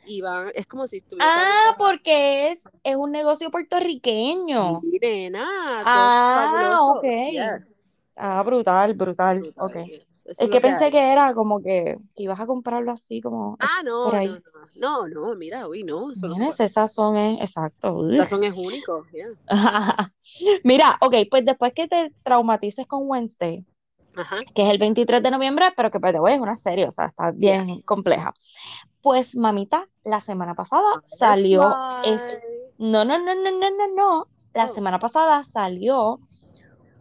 Speaker 2: Y van, es como si estuviesen
Speaker 3: ah, porque es, es un negocio puertorriqueño.
Speaker 2: Nena, todo
Speaker 3: Ah, ok.
Speaker 2: Yes,
Speaker 3: Ah, brutal, brutal.
Speaker 2: brutal,
Speaker 3: Ok.
Speaker 2: yes. Eso
Speaker 3: Es que pensé
Speaker 2: hay.
Speaker 3: que era como que, que ibas a comprarlo así como.
Speaker 2: Ah, no,
Speaker 3: por
Speaker 2: no,
Speaker 3: ahí.
Speaker 2: no, no, no, mira, uy, no, eso no
Speaker 3: ese sazón es exacto.
Speaker 2: El sazón es único, yeah.
Speaker 3: Mira, ok, pues después que te traumatices con Wednesday,
Speaker 2: Ajá.
Speaker 3: que es el 23 de noviembre, pero que way, es una serie, o sea, está bien
Speaker 2: Yes.
Speaker 3: compleja. Pues mamita, la semana pasada salió, es, no, no, no, no, no, no, no, la
Speaker 2: Oh.
Speaker 3: semana pasada salió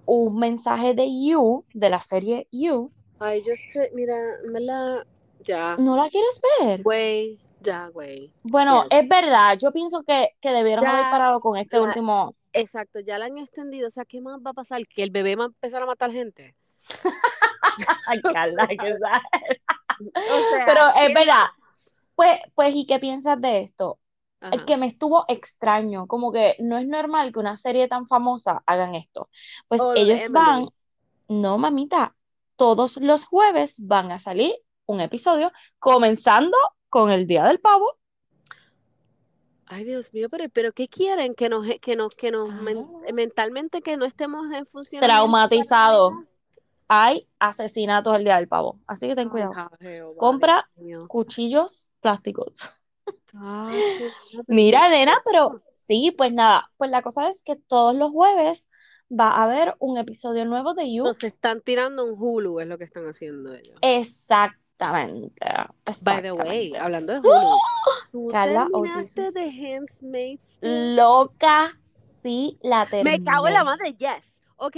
Speaker 3: un mensaje de You, de la serie You.
Speaker 2: Ay, yo estoy, mira, me la, ya,
Speaker 3: ¿No la quieres ver?
Speaker 2: güey, Ya, güey.
Speaker 3: Bueno,
Speaker 2: Yes.
Speaker 3: es verdad, yo pienso que, que debieron haber parado con este último.
Speaker 2: Exacto, ya la han extendido. O sea, ¿qué más va a pasar? ¿Que el bebé va a empezar a matar gente?
Speaker 3: Ay, Carla, que.
Speaker 2: O sea,
Speaker 3: Pero es
Speaker 2: ¿qué
Speaker 3: verdad. Pues, pues, ¿y qué piensas de esto? Es
Speaker 2: Ajá.
Speaker 3: que me estuvo extraño, como que no es normal que una serie tan famosa hagan esto. Pues
Speaker 2: Oh,
Speaker 3: ellos van, no, mamita, todos los jueves van a salir un episodio, comenzando con el Día del Pavo.
Speaker 2: Ay, Dios mío, pero, pero ¿qué quieren? Que nos, que nos, que nos men-
Speaker 3: Ah.
Speaker 2: mentalmente que no estemos en funcionamiento
Speaker 3: Traumatizado. Hay asesinatos el Día del Pavo, así que ten
Speaker 2: Ay,
Speaker 3: cuidado. Compra
Speaker 2: Dios
Speaker 3: cuchillos plásticos. Mira,
Speaker 2: ¿qué
Speaker 3: nena, pero sí, pues nada, pues la cosa es que todos los jueves va a haber un episodio nuevo de You.
Speaker 2: Nos están tirando un Hulu, es lo que están haciendo ellos.
Speaker 3: Exactamente,
Speaker 2: By the way, hablando de Hulu, ¿tú
Speaker 3: Carla, oh
Speaker 2: terminaste de Handmaid's?
Speaker 3: Loca, sí, la
Speaker 2: Me cago en la
Speaker 3: terminé.
Speaker 2: madre, yes. Ok,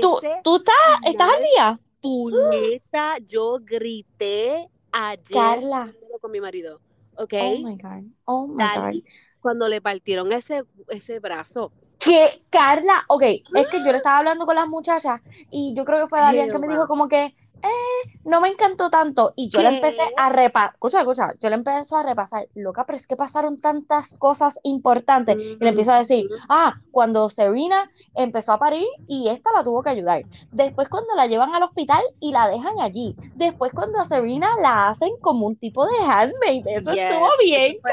Speaker 3: ¿Tú, tú estás, estás al día?
Speaker 2: puñeta, yo grité ayer
Speaker 3: Carla,
Speaker 2: con mi marido. Ok,
Speaker 3: oh my God, oh my God.
Speaker 2: Cuando le partieron ese, ese brazo.
Speaker 3: Que, Carla, ok, es que yo le estaba hablando con las muchachas y yo creo que fue Darian que me dijo como que, eh, no me encantó tanto y yo le empecé
Speaker 2: ¿Qué?
Speaker 3: a repasar, escucha, escucha, yo le empecé a repasar, loca, pero es que pasaron tantas cosas importantes y le empiezo a decir, ah, cuando Serena empezó a parir y esta la tuvo que ayudar, después cuando la llevan al hospital y la dejan allí, después cuando a Serena la hacen como un tipo de handmaid, eso estuvo bien,
Speaker 2: fue-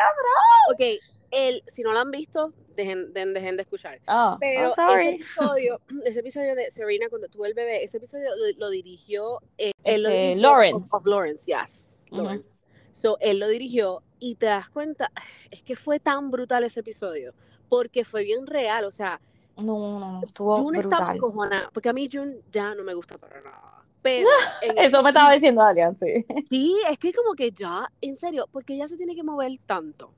Speaker 2: Ok, el, si no lo han visto, dejen, den- dejen de escuchar.
Speaker 3: oh,
Speaker 2: Pero
Speaker 3: oh,
Speaker 2: ese
Speaker 3: sorry,
Speaker 2: episodio, ese episodio de Serena cuando tuvo el bebé, ese episodio lo, lo dirigió, eh, él lo
Speaker 3: este,
Speaker 2: dirigió
Speaker 3: Lawrence,
Speaker 2: of, of Lawrence, yes. Lawrence. So, él lo dirigió y te das cuenta, es que fue tan brutal ese episodio, porque fue bien real, o sea,
Speaker 3: no, no, no, estuvo
Speaker 2: June estaba
Speaker 3: brutal.
Speaker 2: encojonada, porque a mí June ya no me gusta para nada. Pero en
Speaker 3: Eso me estaba diciendo Adrián, sí.
Speaker 2: sí, es que como que ya, en serio, porque ella se tiene que mover tanto.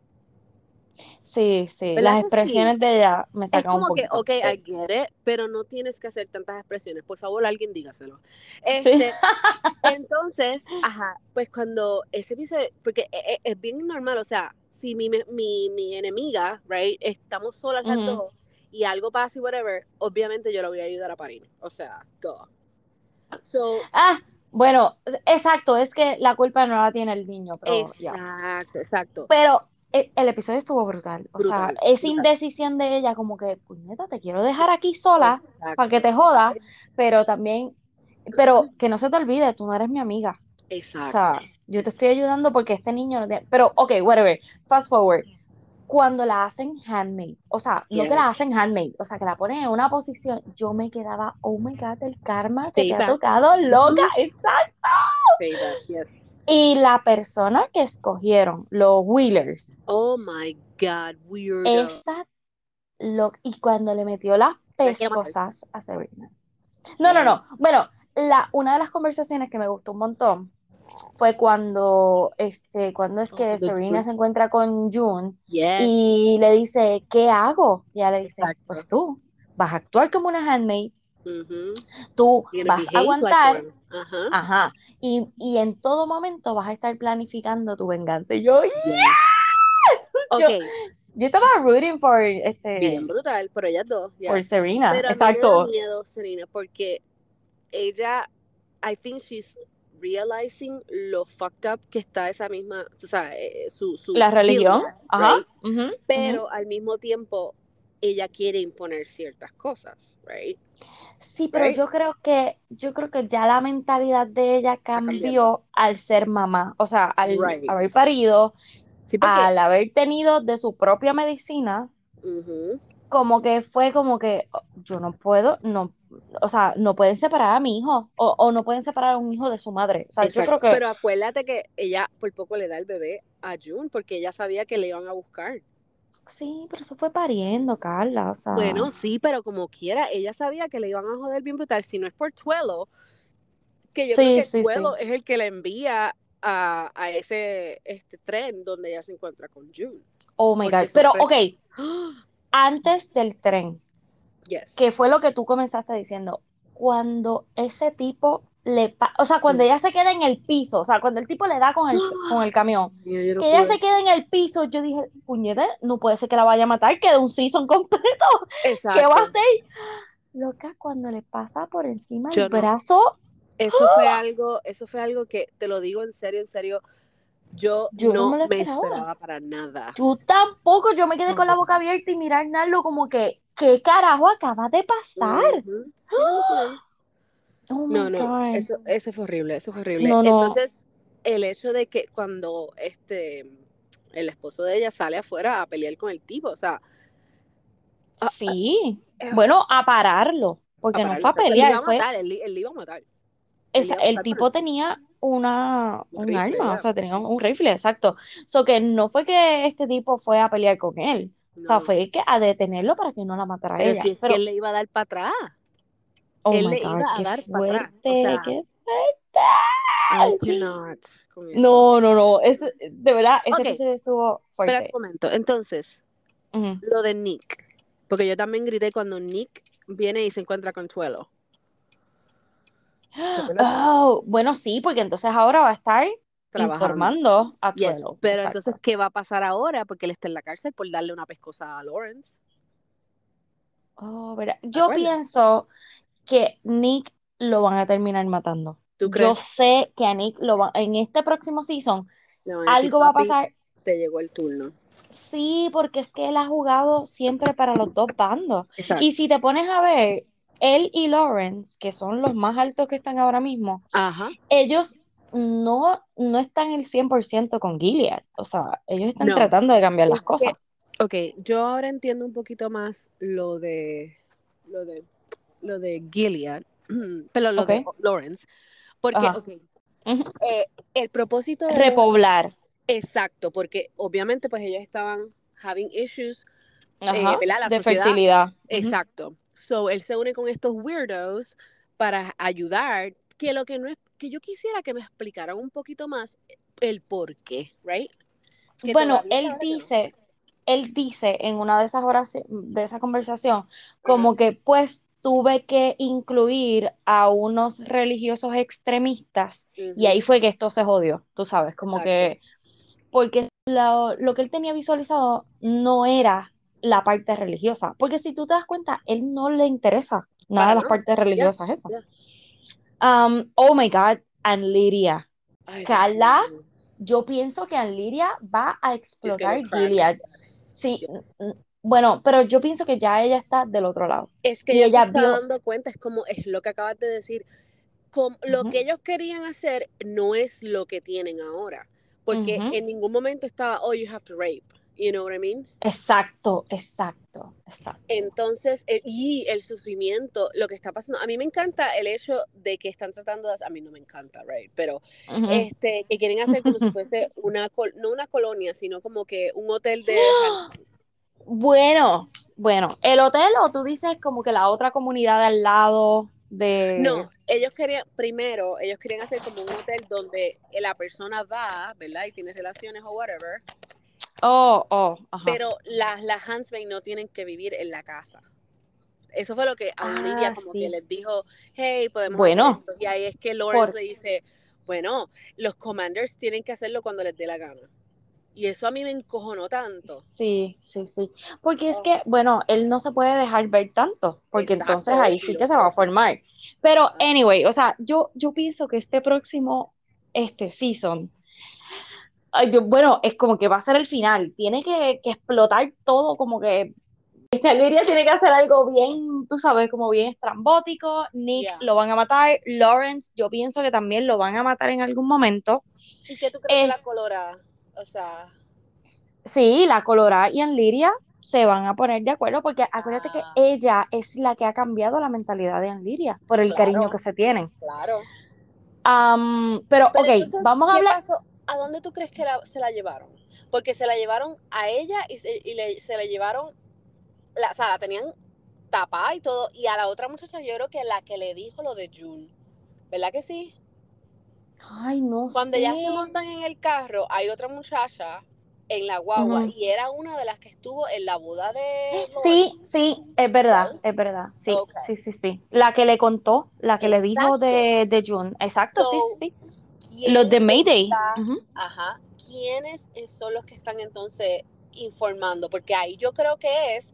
Speaker 3: Sí, sí,
Speaker 2: ¿Verdad
Speaker 3: las
Speaker 2: que sí?
Speaker 3: expresiones de ella me
Speaker 2: Es
Speaker 3: sacan un
Speaker 2: como que,
Speaker 3: poquito.
Speaker 2: ok,
Speaker 3: sí.
Speaker 2: I get it, pero no tienes que hacer tantas expresiones. Por favor, alguien dígaselo.
Speaker 3: Sí.
Speaker 2: Este, entonces, ajá, pues cuando ese episodio, porque e- e- es, bien normal, o sea, si mi, mi, mi enemiga, right, estamos solas las
Speaker 3: Ujú.
Speaker 2: dos y algo pasa y whatever, obviamente yo la voy a ayudar a parir. O sea, todo. So,
Speaker 3: Ah, bueno, exacto, es que la culpa no la tiene el niño, pero ya.
Speaker 2: exacto, exacto.
Speaker 3: Pero e- el episodio estuvo brutal. O sea, esa indecisión de ella, como que, puñeta, te quiero dejar aquí sola para que te jodas, pero también, pero que no se te olvide, tú no eres mi amiga. O
Speaker 2: Exacto.
Speaker 3: sea, yo te estoy ayudando porque este niño no tiene. Pero, ok, whatever. Fast forward. Cuando la hacen handmade, o sea, no que la hacen handmade, o sea, que la ponen en una posición, yo me quedaba, oh my God, el karma que te ha tocado, loca, exacto.
Speaker 2: Payback, yes.
Speaker 3: Y la persona que escogieron, los Wheelers,
Speaker 2: Oh my God, weirdo.
Speaker 3: esa, lo, y cuando le metió las pescosas a Serena. No, no, no. Bueno, la, una de las conversaciones que me gustó un montón fue cuando, este, cuando es
Speaker 2: Oh,
Speaker 3: que
Speaker 2: cuando
Speaker 3: Serena se encuentra con June
Speaker 2: Yes.
Speaker 3: y le dice, ¿qué hago? Y ella le dice,
Speaker 2: Exacto.
Speaker 3: pues tú vas a actuar como una handmaid,
Speaker 2: Ujú.
Speaker 3: tú vas a
Speaker 2: like
Speaker 3: aguantar.
Speaker 2: Ajá.
Speaker 3: Y, y en todo momento vas a estar planificando tu venganza. Y yo,
Speaker 2: Yes.
Speaker 3: Yo-
Speaker 2: Ok,
Speaker 3: yo estaba rooting por, este,
Speaker 2: bien brutal, por ellas dos.
Speaker 3: por
Speaker 2: yes.
Speaker 3: Serena,
Speaker 2: Pero
Speaker 3: exacto.
Speaker 2: me da miedo, Serena, porque ella, I think she's realizing lo fucked up que está esa misma, o sea, eh, su, su
Speaker 3: La religión, ajá, ujú, ujú.
Speaker 2: Pero al mismo tiempo, ella quiere imponer ciertas cosas, right?
Speaker 3: Sí, pero yo creo que, yo creo que ya la mentalidad de ella cambió al ser mamá, o sea, al
Speaker 2: Right.
Speaker 3: haber parido,
Speaker 2: Sí,
Speaker 3: al haber tenido de su propia medicina, como que fue como que oh, yo no puedo, no, o sea, no pueden separar a mi hijo, o, o no pueden separar a un hijo de su madre. O sea, yo
Speaker 2: Exacto.
Speaker 3: creo que
Speaker 2: Pero acuérdate que ella por poco le da el bebé a June porque ella sabía que le iban a buscar.
Speaker 3: Sí, pero eso fue pariendo, Carla, o sea,
Speaker 2: Bueno, sí, pero como quiera, ella sabía que le iban a joder bien brutal. Si no es por Tuelo, que yo
Speaker 3: Sí,
Speaker 2: creo que
Speaker 3: sí,
Speaker 2: Tuelo
Speaker 3: sí.
Speaker 2: es el que la envía a, a ese este tren donde ella se encuentra con June.
Speaker 3: oh my
Speaker 2: porque
Speaker 3: God. Pero,
Speaker 2: sorpresa.
Speaker 3: ok, antes del tren,
Speaker 2: Yes.
Speaker 3: que fue lo que tú comenzaste diciendo, cuando ese tipo le o sea, cuando ella se queda en el piso, o sea, cuando el tipo le da con el, con el camión,
Speaker 2: Mira,
Speaker 3: que ella se queda en el piso, yo dije, puñete, no puede ser que la vaya a matar, queda un season completo, ¿qué va a
Speaker 2: Exacto.
Speaker 3: hacer? Loca, cuando le pasa por encima
Speaker 2: Yo
Speaker 3: el
Speaker 2: no.
Speaker 3: brazo,
Speaker 2: Eso fue algo, eso fue algo que te lo digo en serio, en serio. Yo,
Speaker 3: Yo no
Speaker 2: no
Speaker 3: me esperaba.
Speaker 2: para nada.
Speaker 3: yo tampoco, yo me quedé con la boca abierta y mirar Narlo como que, ¿qué carajo acaba de pasar?
Speaker 2: Ujú. Sí,
Speaker 3: Oh
Speaker 2: No,
Speaker 3: my
Speaker 2: no,
Speaker 3: God.
Speaker 2: eso, eso fue horrible, eso fue horrible.
Speaker 3: No, no.
Speaker 2: Entonces, el hecho de que cuando este el esposo de ella sale afuera a pelear con el tipo, o sea,
Speaker 3: Sí,
Speaker 2: ah,
Speaker 3: bueno, a pararlo, porque
Speaker 2: a
Speaker 3: no fue a
Speaker 2: exacto. Él iba
Speaker 3: pelear,
Speaker 2: a
Speaker 3: fue,
Speaker 2: matar, él, él iba a matar. Él iba a
Speaker 3: el
Speaker 2: matar por
Speaker 3: tipo tenía una,
Speaker 2: Un
Speaker 3: un
Speaker 2: rifle,
Speaker 3: arma, o sea, tenía un, rifle, exacto. So que no fue que este tipo fue a pelear con él, o sea,
Speaker 2: No.
Speaker 3: fue que a detenerlo para que no la matara a ella.
Speaker 2: si es que
Speaker 3: Pero,
Speaker 2: él le iba a dar para atrás.
Speaker 3: Oh
Speaker 2: Él
Speaker 3: my
Speaker 2: le
Speaker 3: God,
Speaker 2: iba a dar para atrás. O
Speaker 3: fuerte,
Speaker 2: sea,
Speaker 3: qué
Speaker 2: I cannot con eso.
Speaker 3: No, no, no, de verdad, ese
Speaker 2: Ok,
Speaker 3: episodio estuvo
Speaker 2: espera
Speaker 3: fuerte.
Speaker 2: un momento. Entonces, lo de Nick. Porque yo también grité cuando Nick viene y se encuentra con Tuelo. ¿Te acuerdas de eso?
Speaker 3: Oh, bueno, sí, porque entonces ahora va a estar
Speaker 2: Trabajando.
Speaker 3: informando a
Speaker 2: Yes.
Speaker 3: Tuelo,
Speaker 2: Pero
Speaker 3: exacto.
Speaker 2: entonces, ¿qué va a pasar ahora? Porque él está en la cárcel por darle una pescosa a Lawrence.
Speaker 3: Oh, verá,
Speaker 2: ¿Te
Speaker 3: Yo pienso que Nick lo van a terminar matando.
Speaker 2: ¿Tú
Speaker 3: Yo sé que a Nick lo van, en este próximo season algo va a pasar.
Speaker 2: te llegó el turno.
Speaker 3: Sí, porque es que él ha jugado siempre para los dos bandos.
Speaker 2: Exacto.
Speaker 3: Y si te pones a ver, él y Lawrence, que son los más altos que están ahora mismo,
Speaker 2: Ajá.
Speaker 3: ellos no, no están el 100% con Gilead. O sea, ellos están
Speaker 2: No.
Speaker 3: tratando de cambiar las
Speaker 2: Es
Speaker 3: cosas.
Speaker 2: que, ok, yo ahora entiendo un poquito más lo de, lo de, lo de Gilead, pero lo de. Lawrence. Porque,
Speaker 3: Ajá.
Speaker 2: ok,
Speaker 3: Ujú.
Speaker 2: eh, el propósito de
Speaker 3: Repoblar.
Speaker 2: exacto, porque obviamente pues ellos estaban having issues,
Speaker 3: Ajá,
Speaker 2: ¿verdad? La
Speaker 3: de
Speaker 2: sociedad.
Speaker 3: fertilidad.
Speaker 2: Exacto. So, él se une con estos weirdos para ayudar, que lo que no es, que yo quisiera que me explicaran un poquito más el por qué, right? Que
Speaker 3: Bueno, él dice, él dice en una de esas oraciones, de esa conversación, como que pues tuve que incluir a unos religiosos extremistas y ahí fue que esto se jodió, tú sabes, como
Speaker 2: Exacto.
Speaker 3: que, porque lo, lo que él tenía visualizado no era la parte religiosa, porque si tú te das cuenta, él no le interesa nada de las partes religiosas esas.
Speaker 2: ya.
Speaker 3: Um, oh my God, Carla,
Speaker 2: mío.
Speaker 3: yo pienso que Anliria va a explotar. Gilead.
Speaker 2: Yes,
Speaker 3: Sí,
Speaker 2: yes.
Speaker 3: Bueno, pero yo pienso que ya ella está del otro lado.
Speaker 2: Es que
Speaker 3: Y
Speaker 2: ella, se está
Speaker 3: vio,
Speaker 2: dando cuenta, es como, es lo que acabas de decir. Com- lo que ellos querían hacer no es lo que tienen ahora. Porque en ningún momento estaba, oh, you have to rape. You know what I mean?
Speaker 3: Exacto, exacto, exacto.
Speaker 2: Entonces, el- y el sufrimiento, lo que está pasando, a mí me encanta el hecho de que están tratando de, hacer- a mí no me encanta, right, pero este, que quieren hacer como si fuese una, no una colonia, sino como que un hotel de.
Speaker 3: Bueno, bueno, el hotel o tú dices como que la otra comunidad de al lado de...
Speaker 2: No, ellos querían, primero, ellos querían hacer como un hotel donde la persona va, ¿verdad? Y tiene relaciones o whatever,
Speaker 3: Oh, oh, ajá.
Speaker 2: pero las, las handsmaids no tienen que vivir en la casa. Eso fue lo que a Lidia
Speaker 3: Ah,
Speaker 2: como que les dijo, hey, podemos
Speaker 3: Bueno,
Speaker 2: hacer esto. Y ahí es que Lawrence
Speaker 3: por...
Speaker 2: le dice, bueno, los commanders tienen que hacerlo cuando les dé la gana. Y eso a mí me encojonó tanto.
Speaker 3: Sí, sí, sí. Porque es
Speaker 2: Oh,
Speaker 3: que, bueno, él no se puede dejar ver tanto, porque entonces ahí sí que se va a formar. Pero,
Speaker 2: Ah,
Speaker 3: anyway, o sea, yo, yo pienso que este próximo, este season, yo- bueno, es como que va a ser el final. Tiene que, que explotar todo, como que esta Lidia tiene que hacer algo bien, tú sabes, como bien estrambótico. Nick
Speaker 2: yeah.
Speaker 3: lo van a matar. Lawrence, yo pienso que también lo van a matar en algún momento.
Speaker 2: ¿Y qué tú crees de
Speaker 3: Eh,
Speaker 2: la colora? O sea,
Speaker 3: Sí, la Colorada y Anliria se van a poner de acuerdo porque acuérdate que
Speaker 2: ah,
Speaker 3: ella es la que ha cambiado la mentalidad de Anliria por el cariño que se tienen.
Speaker 2: claro.
Speaker 3: Pero,
Speaker 2: Pero
Speaker 3: ok,
Speaker 2: entonces,
Speaker 3: vamos a
Speaker 2: ¿qué
Speaker 3: hablar.
Speaker 2: pasó? ¿A dónde tú crees que la- se la llevaron? Porque se la llevaron a ella y, se, y le- se la llevaron, la, o sea, la tenían tapada y todo, y a la otra muchacha yo creo que la que le dijo lo de June, ¿verdad que sí?
Speaker 3: Ay, no
Speaker 2: Cuando ya se montan en el carro, hay otra muchacha en la guagua y era una de las que estuvo en la boda de
Speaker 3: Sí, sí, es verdad, es verdad. Sí, sí, sí, sí. La que le contó, la que le dijo de, de June. Exacto, sí,
Speaker 2: So,
Speaker 3: sí, sí. Los de
Speaker 2: ¿quién
Speaker 3: Mayday.
Speaker 2: está-. Ajá. ¿Quiénes eh, son los que están entonces informando? Porque ahí yo creo que es.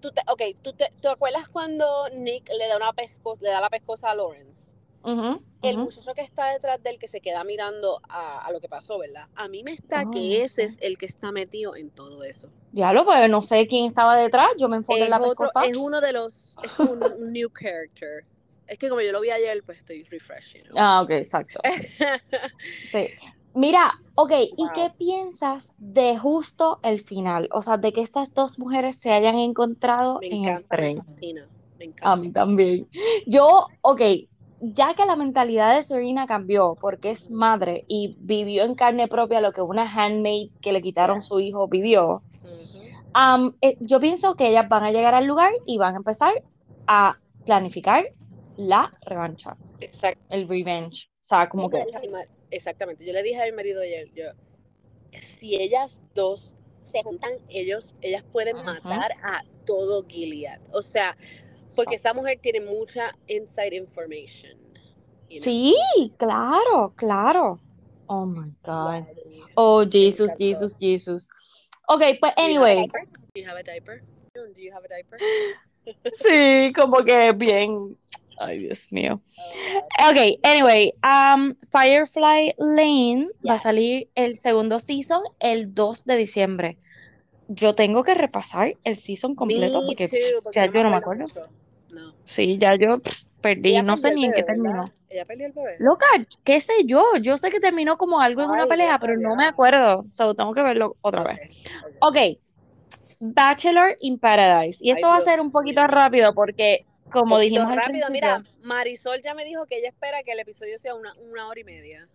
Speaker 2: Tú te, ok, ¿tú te, ¿tú acuerdas cuando Nick le da una pesco, le da la pescosa a Lawrence?
Speaker 3: Ujú,
Speaker 2: El
Speaker 3: ujú.
Speaker 2: muchacho que está detrás de él que se queda mirando a, a lo que pasó, ¿verdad? A mí me está
Speaker 3: Oh,
Speaker 2: que ese es el que está metido en todo eso.
Speaker 3: Ya lo, pues no sé quién estaba detrás, yo me enfoqué en la
Speaker 2: otro, es uno de los, es como un, un new character. Es que como yo lo vi ayer, pues estoy you know.
Speaker 3: Ah, ok, exacto. Sí. Mira, ok, ¿y
Speaker 2: Wow.
Speaker 3: qué piensas de justo el final? O sea, de que estas dos mujeres se hayan encontrado
Speaker 2: me
Speaker 3: en el
Speaker 2: me
Speaker 3: tren.
Speaker 2: fascina, me
Speaker 3: A
Speaker 2: encanta.
Speaker 3: mí también. Yo, ok, ya que la mentalidad de Serena cambió porque es madre y vivió en carne propia lo que una handmaid que le quitaron su hijo vivió, eh, yo pienso que ellas van a llegar al lugar y van a empezar a planificar la revancha,
Speaker 2: Exacto.
Speaker 3: el revenge. O sea, como
Speaker 2: Yo
Speaker 3: que,
Speaker 2: Exactamente. Yo le dije a mi marido ayer, yo, si ellas dos se juntan, ellos, ellas pueden matar a todo Gilead. O sea, porque esa mujer tiene mucha inside information. you know.
Speaker 3: sí, claro, claro. Oh my God. Oh, Jesus. Jesus, Jesus. Ok, pues anyway.
Speaker 2: Do you have a diaper? Do you have a diaper?
Speaker 3: Sí, como que bien. Ay, Dios mío.
Speaker 2: Oh.
Speaker 3: Ok, anyway, um, Firefly Lane va a salir el segundo season el 2 de diciembre. Yo tengo que repasar el season completo porque
Speaker 2: too, porque
Speaker 3: ya
Speaker 2: no
Speaker 3: yo no me
Speaker 2: acuerdo. No.
Speaker 3: Sí, ya yo pff, perdí,
Speaker 2: Ella
Speaker 3: no sé ni en qué terminó.
Speaker 2: Ella perdió el bebé.
Speaker 3: Loca, qué sé yo, yo sé que terminó como algo en una pelea, pero no me acuerdo, so tengo que verlo otra vez.
Speaker 2: ok.
Speaker 3: Ok, Bachelor in Paradise. Y
Speaker 2: Ay,
Speaker 3: esto va a ser un poquito rápido porque, como
Speaker 2: Poquito
Speaker 3: dijimos
Speaker 2: rápido. Mira, Marisol ya me dijo que ella espera que el episodio sea una, una hora y media.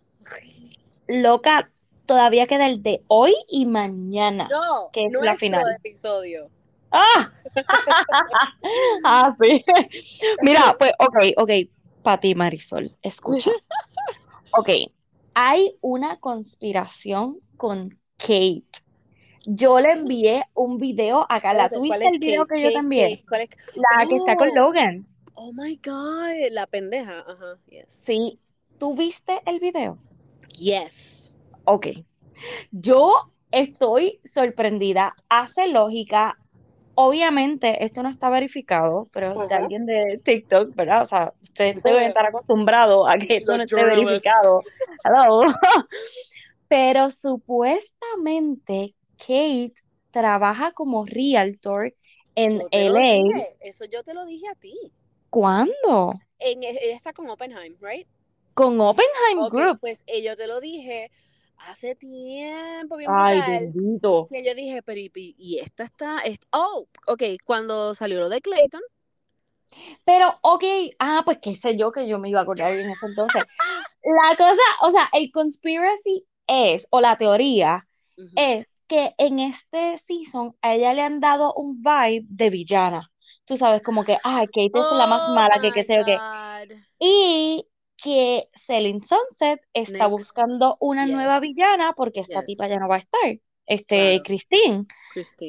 Speaker 3: loca, todavía queda el de hoy y mañana,
Speaker 2: No,
Speaker 3: que es la final.
Speaker 2: episodio.
Speaker 3: ¡Ah! Ah, sí. Mira, pues, ok, ok, para ti, Marisol, escucha. Ok, hay una conspiración con Kate. Yo le envié un video a Carla. ¿Tú
Speaker 2: ¿cuál
Speaker 3: viste el video
Speaker 2: Kate?
Speaker 3: que yo te
Speaker 2: Kate,
Speaker 3: envié?
Speaker 2: Kate, ¿cuál es?
Speaker 3: La que está con
Speaker 2: Oh,
Speaker 3: Logan.
Speaker 2: oh my God, la pendeja. Ajá, yes.
Speaker 3: Sí, ¿tú viste el video?
Speaker 2: Yes.
Speaker 3: Ok. Yo estoy sorprendida. Hace lógica. Obviamente, esto no está verificado, pero de alguien de TikTok, ¿verdad? O sea, ustedes deben estar acostumbrados a que esto no esté verificado. Hello. Pero supuestamente Kate trabaja como realtor en
Speaker 2: Yo
Speaker 3: LA.
Speaker 2: eso yo te lo dije a ti.
Speaker 3: ¿Cuándo?
Speaker 2: En, ella está con Oppenheim, right?
Speaker 3: Con Oppenheim Group.
Speaker 2: pues eh, yo te lo dije hace tiempo, bien
Speaker 3: Ay, bendito.
Speaker 2: Que yo dije, pero y, esta está, est- oh, ok, cuando salió lo de Clayton,
Speaker 3: Pero, ok, ah, pues qué sé yo que yo me iba a acordar en ese entonces. La cosa, o sea, el conspiracy es, o la teoría, es que en este season a ella le han dado un vibe de villana. Tú sabes, como que, ah, Kate es la más
Speaker 2: Oh
Speaker 3: mala, que qué sé yo qué. Y que Selling Sunset está
Speaker 2: Next.
Speaker 3: buscando una nueva villana porque esta tipa ya no va a estar, este,
Speaker 2: Claro.
Speaker 3: Christine.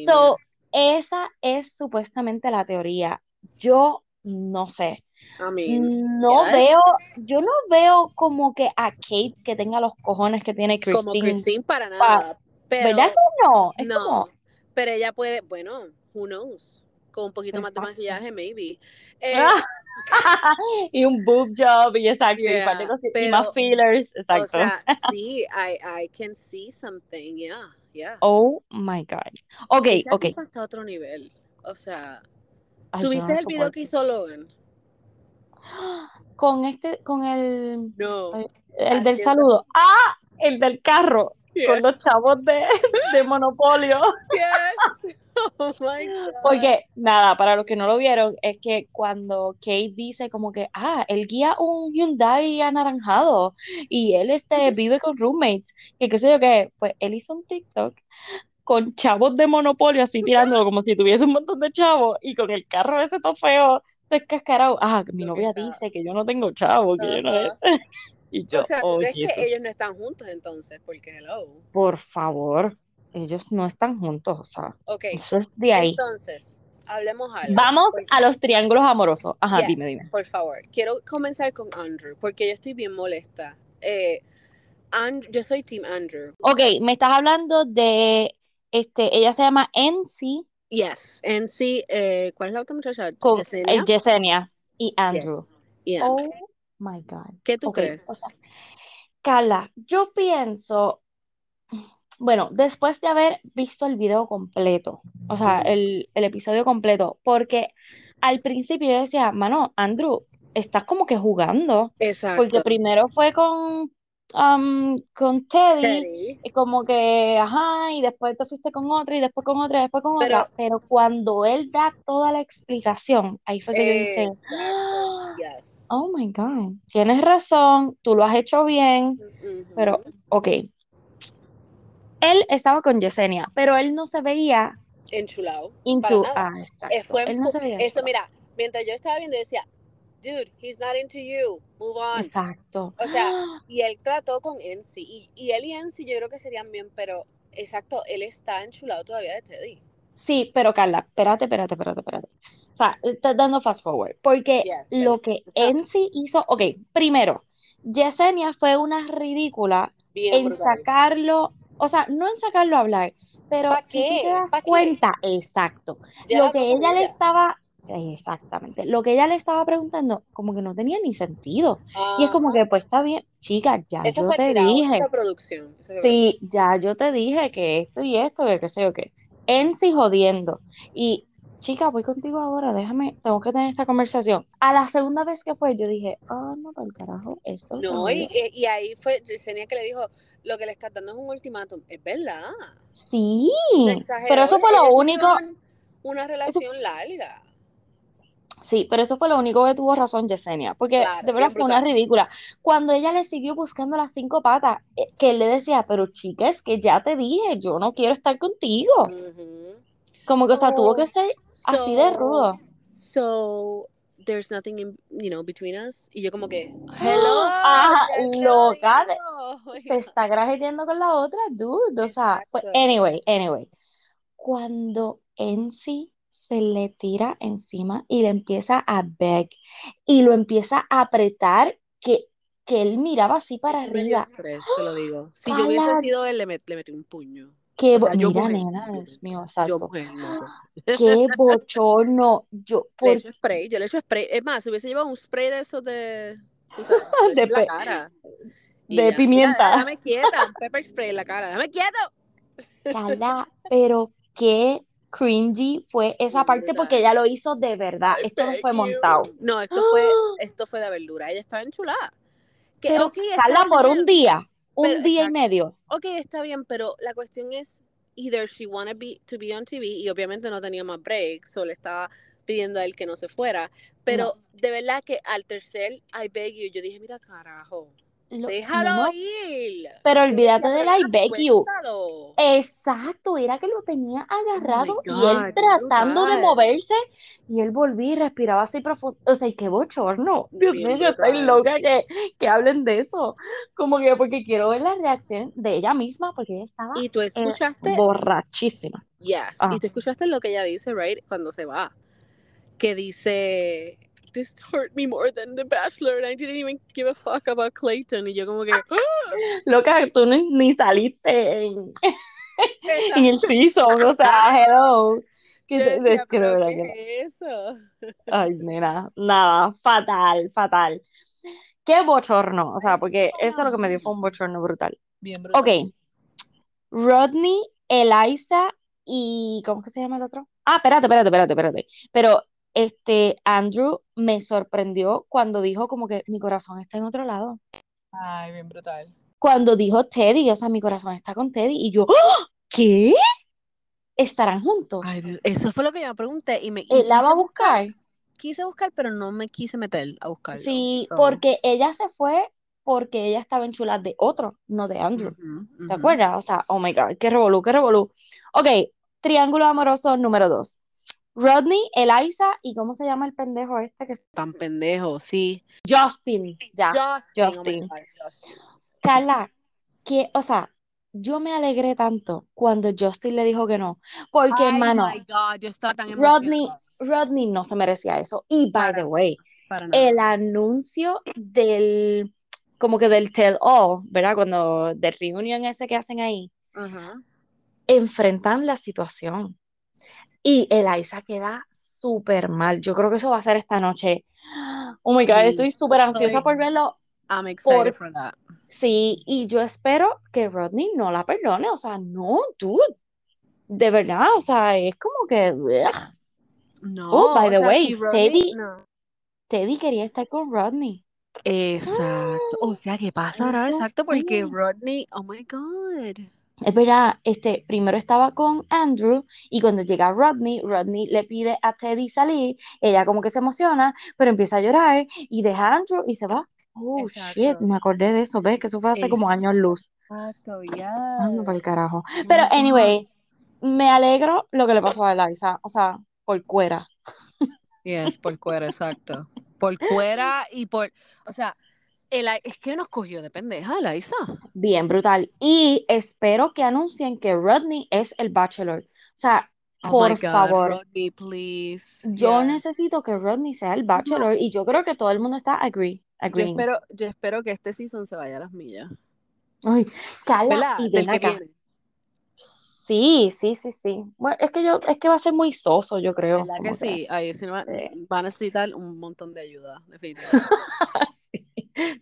Speaker 3: So, esa es supuestamente la teoría. Yo no sé.
Speaker 2: I mean,
Speaker 3: No
Speaker 2: yes.
Speaker 3: veo, yo no veo como que a Kate que tenga los cojones que tiene
Speaker 2: Como
Speaker 3: Christine.
Speaker 2: Christine para
Speaker 3: pa-
Speaker 2: nada. Pero
Speaker 3: ¿verdad que no? Es
Speaker 2: no.
Speaker 3: como,
Speaker 2: Pero ella puede, bueno, who knows. Con un poquito más de
Speaker 3: exacto.
Speaker 2: maquillaje, maybe. Eh,
Speaker 3: Ah, y un boob job y exacto, y, un par de
Speaker 2: yeah,
Speaker 3: cosas- y más
Speaker 2: pero,
Speaker 3: fillers,
Speaker 2: o
Speaker 3: exacto.
Speaker 2: sea, sí, I, I can see something, yeah, yeah.
Speaker 3: Oh my God. Ok,
Speaker 2: Esa
Speaker 3: ok.
Speaker 2: tipa está a otro nivel. O sea, ¿tuviste el video que hizo Logan?
Speaker 3: Con este, con el,
Speaker 2: No.
Speaker 3: ay, el del saludo. ¡Ah! El del carro, con
Speaker 2: Yes.
Speaker 3: los chavos de, de Monopolio.
Speaker 2: Yes. Oh my God.
Speaker 3: Porque, nada, para los que no lo vieron, es que cuando Kate dice como que, ah, él guía un Hyundai anaranjado y él este, vive con roommates, que qué sé yo qué, pues él hizo un TikTok con chavos de Monopolio así tirándolo como si tuviese un montón de chavos y con el carro ese todo feo, descascarado. Ah, que mi
Speaker 2: Lo que
Speaker 3: novia
Speaker 2: está.
Speaker 3: dice que yo no tengo chavos, que yo no. Y
Speaker 2: O
Speaker 3: yo,
Speaker 2: sea, ¿tú
Speaker 3: oh,
Speaker 2: crees que ellos no están juntos entonces? Porque hello.
Speaker 3: por favor, ellos no están juntos, o sea,
Speaker 2: Ok,
Speaker 3: eso es de ahí.
Speaker 2: entonces, hablemos algo.
Speaker 3: Vamos
Speaker 2: porque-
Speaker 3: a los triángulos amorosos. Ajá,
Speaker 2: Yes,
Speaker 3: dime, dime.
Speaker 2: Por favor, quiero comenzar con Andrew, porque yo estoy bien molesta. Eh, And- yo soy Team Andrew.
Speaker 3: Ok, me estás hablando de, este, ella se llama NC
Speaker 2: Yes, sí, eh, ¿cuál es la otra muchacha?
Speaker 3: con
Speaker 2: Yesenia.
Speaker 3: eh, Yesenia y Andrew.
Speaker 2: Yes, y Andrew.
Speaker 3: Oh my God.
Speaker 2: ¿Qué tú crees?
Speaker 3: o sea, Carla, yo pienso, bueno, después de haber visto el video completo, o sea, el, el episodio completo, porque al principio yo decía, mano, Andrew, estás como que jugando, porque
Speaker 2: Exacto.
Speaker 3: primero fue con, um, con Teddy,
Speaker 2: Teddy.
Speaker 3: y como que, ajá, y después te fuiste con otra, y después con otra, y después con
Speaker 2: Pero-
Speaker 3: otra, pero cuando él da toda la explicación, ahí fue que yo dije.
Speaker 2: Yes.
Speaker 3: Oh my God, tienes razón, tú lo has hecho bien, pero ok. Él estaba con Yesenia, pero él no se veía
Speaker 2: enchulado.
Speaker 3: into. Ah,
Speaker 2: Eh,
Speaker 3: exacto.
Speaker 2: fue
Speaker 3: Él no se veía
Speaker 2: eso, mira, mientras yo estaba viendo, decía, dude, he's not into you, move on.
Speaker 3: Exacto.
Speaker 2: O sea, Y él trató con Ency, y, y él y Ency yo creo que serían bien, pero exacto, él está enchulado todavía de Teddy.
Speaker 3: Sí, pero Carla, espérate, espérate, espérate, espérate. O sea, estás dando fast forward, porque
Speaker 2: Yes,
Speaker 3: lo que en sí hizo, ok, primero, Yesenia fue una ridícula
Speaker 2: Bien
Speaker 3: en
Speaker 2: brutal.
Speaker 3: sacarlo, o sea, no en sacarlo a hablar, pero
Speaker 2: ¿Pa
Speaker 3: si tú te das cuenta, exacto,
Speaker 2: Ya
Speaker 3: lo que ella le estaba, exactamente, lo que ella le estaba preguntando, como que no tenía ni sentido. Y es como que, pues está bien, chica, ya yo
Speaker 2: fue
Speaker 3: te dije,
Speaker 2: producción.
Speaker 3: sí, ya yo te dije que esto y esto, que qué sé yo qué. En sí jodiendo. Y, chica, voy contigo ahora, déjame, tengo que tener esta conversación. A la segunda vez que fue, yo dije, oh, no, para el carajo, esto
Speaker 2: No, y, y ahí fue Yesenia que le dijo, lo que le estás dando es un ultimátum. Es verdad.
Speaker 3: Sí, pero eso fue lo único,
Speaker 2: Una relación larga.
Speaker 3: sí, pero eso fue lo único que tuvo razón Yesenia, porque
Speaker 2: Claro,
Speaker 3: de verdad fue una ridícula. Cuando ella le siguió buscando las cinco patas, eh, que él le decía, pero chica, es que ya te dije, yo no quiero estar contigo.
Speaker 2: Ujú.
Speaker 3: Como que, o sea, tuvo que ser así de rudo.
Speaker 2: So, there's nothing in, you know, between us. Y yo como que, hello,
Speaker 3: Ajá, loca, se está grajeteando con la otra, dude. O sea, pues, anyway, anyway. Cuando Ency se le tira encima y le empieza a beg y lo empieza a apretar, que, que él miraba así para
Speaker 2: dio
Speaker 3: arriba.
Speaker 2: estrés, te lo digo. Si yo hubiese sido él, le, met- le metí un puño.
Speaker 3: Qué
Speaker 2: O sea, yo
Speaker 3: mira, nena,
Speaker 2: yo
Speaker 3: Dios mío,
Speaker 2: yo
Speaker 3: exacto.
Speaker 2: mujer, no yo.
Speaker 3: Qué bochorno. Yo,
Speaker 2: Le
Speaker 3: por
Speaker 2: echo spray, yo le echo spray. Es más, si hubiese llevado un spray de esos de, tú sabes,
Speaker 3: de,
Speaker 2: en la cara. Y
Speaker 3: de
Speaker 2: ya,
Speaker 3: pimienta.
Speaker 2: déjame quieta, un pepper spray en la cara, déjame quieto.
Speaker 3: Cala, pero qué cringy fue esa
Speaker 2: Bien
Speaker 3: parte porque
Speaker 2: brutal.
Speaker 3: ella lo hizo de verdad.
Speaker 2: Ay,
Speaker 3: Esto no fue
Speaker 2: you.
Speaker 3: montado.
Speaker 2: No, esto fue, esto fue de verdura. Ella estaba enchulada. Que,
Speaker 3: Pero
Speaker 2: ok, está
Speaker 3: Carla, por un
Speaker 2: bien.
Speaker 3: día, un
Speaker 2: Pero,
Speaker 3: día y medio.
Speaker 2: Ok, está bien, pero la cuestión es, either she wanted be, to be on TV y obviamente no tenía más breaks, solo estaba pidiendo a él que no se fuera. Pero
Speaker 3: No,
Speaker 2: de verdad que al tercer I beg you, yo dije, mira carajo,
Speaker 3: lo,
Speaker 2: déjalo
Speaker 3: no,
Speaker 2: ir.
Speaker 3: pero olvídate del I beg you. Exacto, era que lo tenía
Speaker 2: Oh
Speaker 3: agarrado y él
Speaker 2: God,
Speaker 3: tratando de moverse y él volvía y respiraba así profundo. O sea, y qué bochorno. Dios
Speaker 2: Bien
Speaker 3: mío, yo estoy loca que, que hablen de eso. Como que porque quiero ver la reacción de ella misma porque ella estaba
Speaker 2: Y tú
Speaker 3: eh, borrachísima.
Speaker 2: yes,
Speaker 3: Ah,
Speaker 2: y tú escuchaste lo que ella dice, right, cuando se va. que dice this hurt me more than The Bachelor and I didn't even give a fuck about Clayton y yo como que ¡ah!
Speaker 3: loca, tú ni, ni saliste en, en el season, o sea, hello.
Speaker 2: Yo
Speaker 3: te-
Speaker 2: decía
Speaker 3: es que de
Speaker 2: pero
Speaker 3: verdad
Speaker 2: qué es eso
Speaker 3: Ay, nena, nada, fatal, fatal. Qué bochorno, o sea, porque eso lo que me dio fue un bochorno brutal.
Speaker 2: bien brutal
Speaker 3: Ok, Rodney, Eliza y ¿cómo que se llama el otro? Ah, espérate, espérate, espérate, espérate. Pero este Andrew me sorprendió cuando dijo como que mi corazón está en otro lado.
Speaker 2: ay bien brutal
Speaker 3: Cuando dijo Teddy, o sea, mi corazón está con Teddy y yo, ¡Ah! ¿qué? ¿Estarán juntos?
Speaker 2: ay eso fue lo que yo me pregunté y me y
Speaker 3: ¿Él la va a
Speaker 2: buscar
Speaker 3: buscar?
Speaker 2: quise buscar pero no me quise meter a buscarlo
Speaker 3: Sí,
Speaker 2: so
Speaker 3: porque ella se fue porque ella estaba en chulas de otro, no de Andrew.
Speaker 2: ujú,
Speaker 3: ¿Te
Speaker 2: ujú.
Speaker 3: acuerdas? O sea, oh my God, qué revolú, qué revolú. Ok, triángulo amoroso número dos. Rodney, Eliza y ¿cómo se llama el pendejo este que es?
Speaker 2: tan pendejo sí
Speaker 3: Justin, ya,
Speaker 2: Justin oh
Speaker 3: Justin.
Speaker 2: god Justin
Speaker 3: Carla, que, o sea, yo me alegré tanto cuando Justin le dijo que no, porque
Speaker 2: Ay,
Speaker 3: hermano,
Speaker 2: my God, yo estaba tan
Speaker 3: Rodney,
Speaker 2: emocionada.
Speaker 3: Rodney no se merecía eso. Y by
Speaker 2: Para
Speaker 3: the way, el anuncio del, como que del tell all, ¿verdad? Cuando, del reunion ese que hacen ahí,
Speaker 2: Ajá.
Speaker 3: enfrentan la situación. Y Eliza queda súper mal. Yo creo que eso va a ser esta noche. Oh my God,
Speaker 2: Sí,
Speaker 3: estoy súper ansiosa por verlo.
Speaker 2: I'm excited
Speaker 3: Por-
Speaker 2: for that.
Speaker 3: Sí, y yo espero que Rodney no la perdone. O sea, no, dude. De verdad, o sea, es como que.
Speaker 2: No,
Speaker 3: Oh, by the way,
Speaker 2: Rodney-
Speaker 3: Teddy-
Speaker 2: no.
Speaker 3: Teddy quería estar con Rodney.
Speaker 2: Exacto. O sea, ¿qué pasará?
Speaker 3: Eso
Speaker 2: Exacto, porque. Rodney, oh my God.
Speaker 3: Es verdad, este, primero estaba con Andrew y cuando llega Rodney, Rodney le pide a Teddy salir, ella como que se emociona, pero empieza a llorar y deja a Andrew y se va. Oh, shit, me acordé de eso, ¿ves? Que eso fue hace como años luz.
Speaker 2: Exacto,
Speaker 3: Anda para el carajo. Pero anyway, me alegro lo que le pasó a Eliza, o sea, por cuera.
Speaker 2: Yes, por cuera, exacto. Por cuera y por, o sea, el, es que nos cogió de pendeja, Eliza.
Speaker 3: Bien brutal. Y espero que anuncien que Rodney es el Bachelor. O sea,
Speaker 2: Oh
Speaker 3: por
Speaker 2: God,
Speaker 3: favor.
Speaker 2: Rodney, please.
Speaker 3: Yo
Speaker 2: Yes.
Speaker 3: necesito que Rodney sea el Bachelor y yo creo que todo el mundo está agree,
Speaker 2: Yo espero, yo espero que este season se vaya a las millas.
Speaker 3: Ay,
Speaker 2: ¿Verdad?
Speaker 3: y ven acá. Sí, sí, sí, sí. Bueno, es que yo, es que va a ser muy soso, yo creo.
Speaker 2: ¿Verdad que sí? Ahí sí va,
Speaker 3: Sí.
Speaker 2: va a necesitar un montón de ayuda, definitivamente.
Speaker 3: Sí,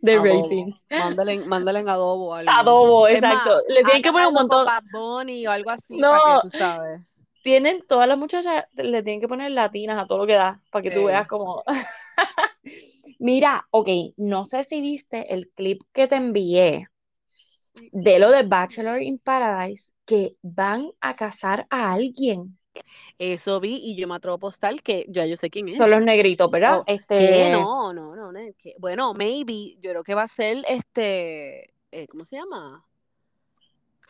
Speaker 3: De
Speaker 2: Adobo.
Speaker 3: rating.
Speaker 2: Mándale, mándale en adobo algo.
Speaker 3: Adobo,
Speaker 2: Es
Speaker 3: exacto.
Speaker 2: más,
Speaker 3: Le tienen que poner un montón.
Speaker 2: Bad Bunny o algo así
Speaker 3: No.
Speaker 2: para que tú sabes.
Speaker 3: Tienen, todas las muchachas le tienen que poner latinas a todo lo que da, para que tú veas como. Mira, ok, no sé si viste el clip que te envié de lo de Bachelor in Paradise, que van a casar a alguien.
Speaker 2: Eso vi y yo me atrevo a postar que ya yo sé quién es.
Speaker 3: Son los negritos, ¿verdad?
Speaker 2: Oh,
Speaker 3: este,
Speaker 2: ¿Qué? No, no, no, no, ¿qué? Bueno, maybe, yo creo que va a ser este, eh, ¿cómo se llama?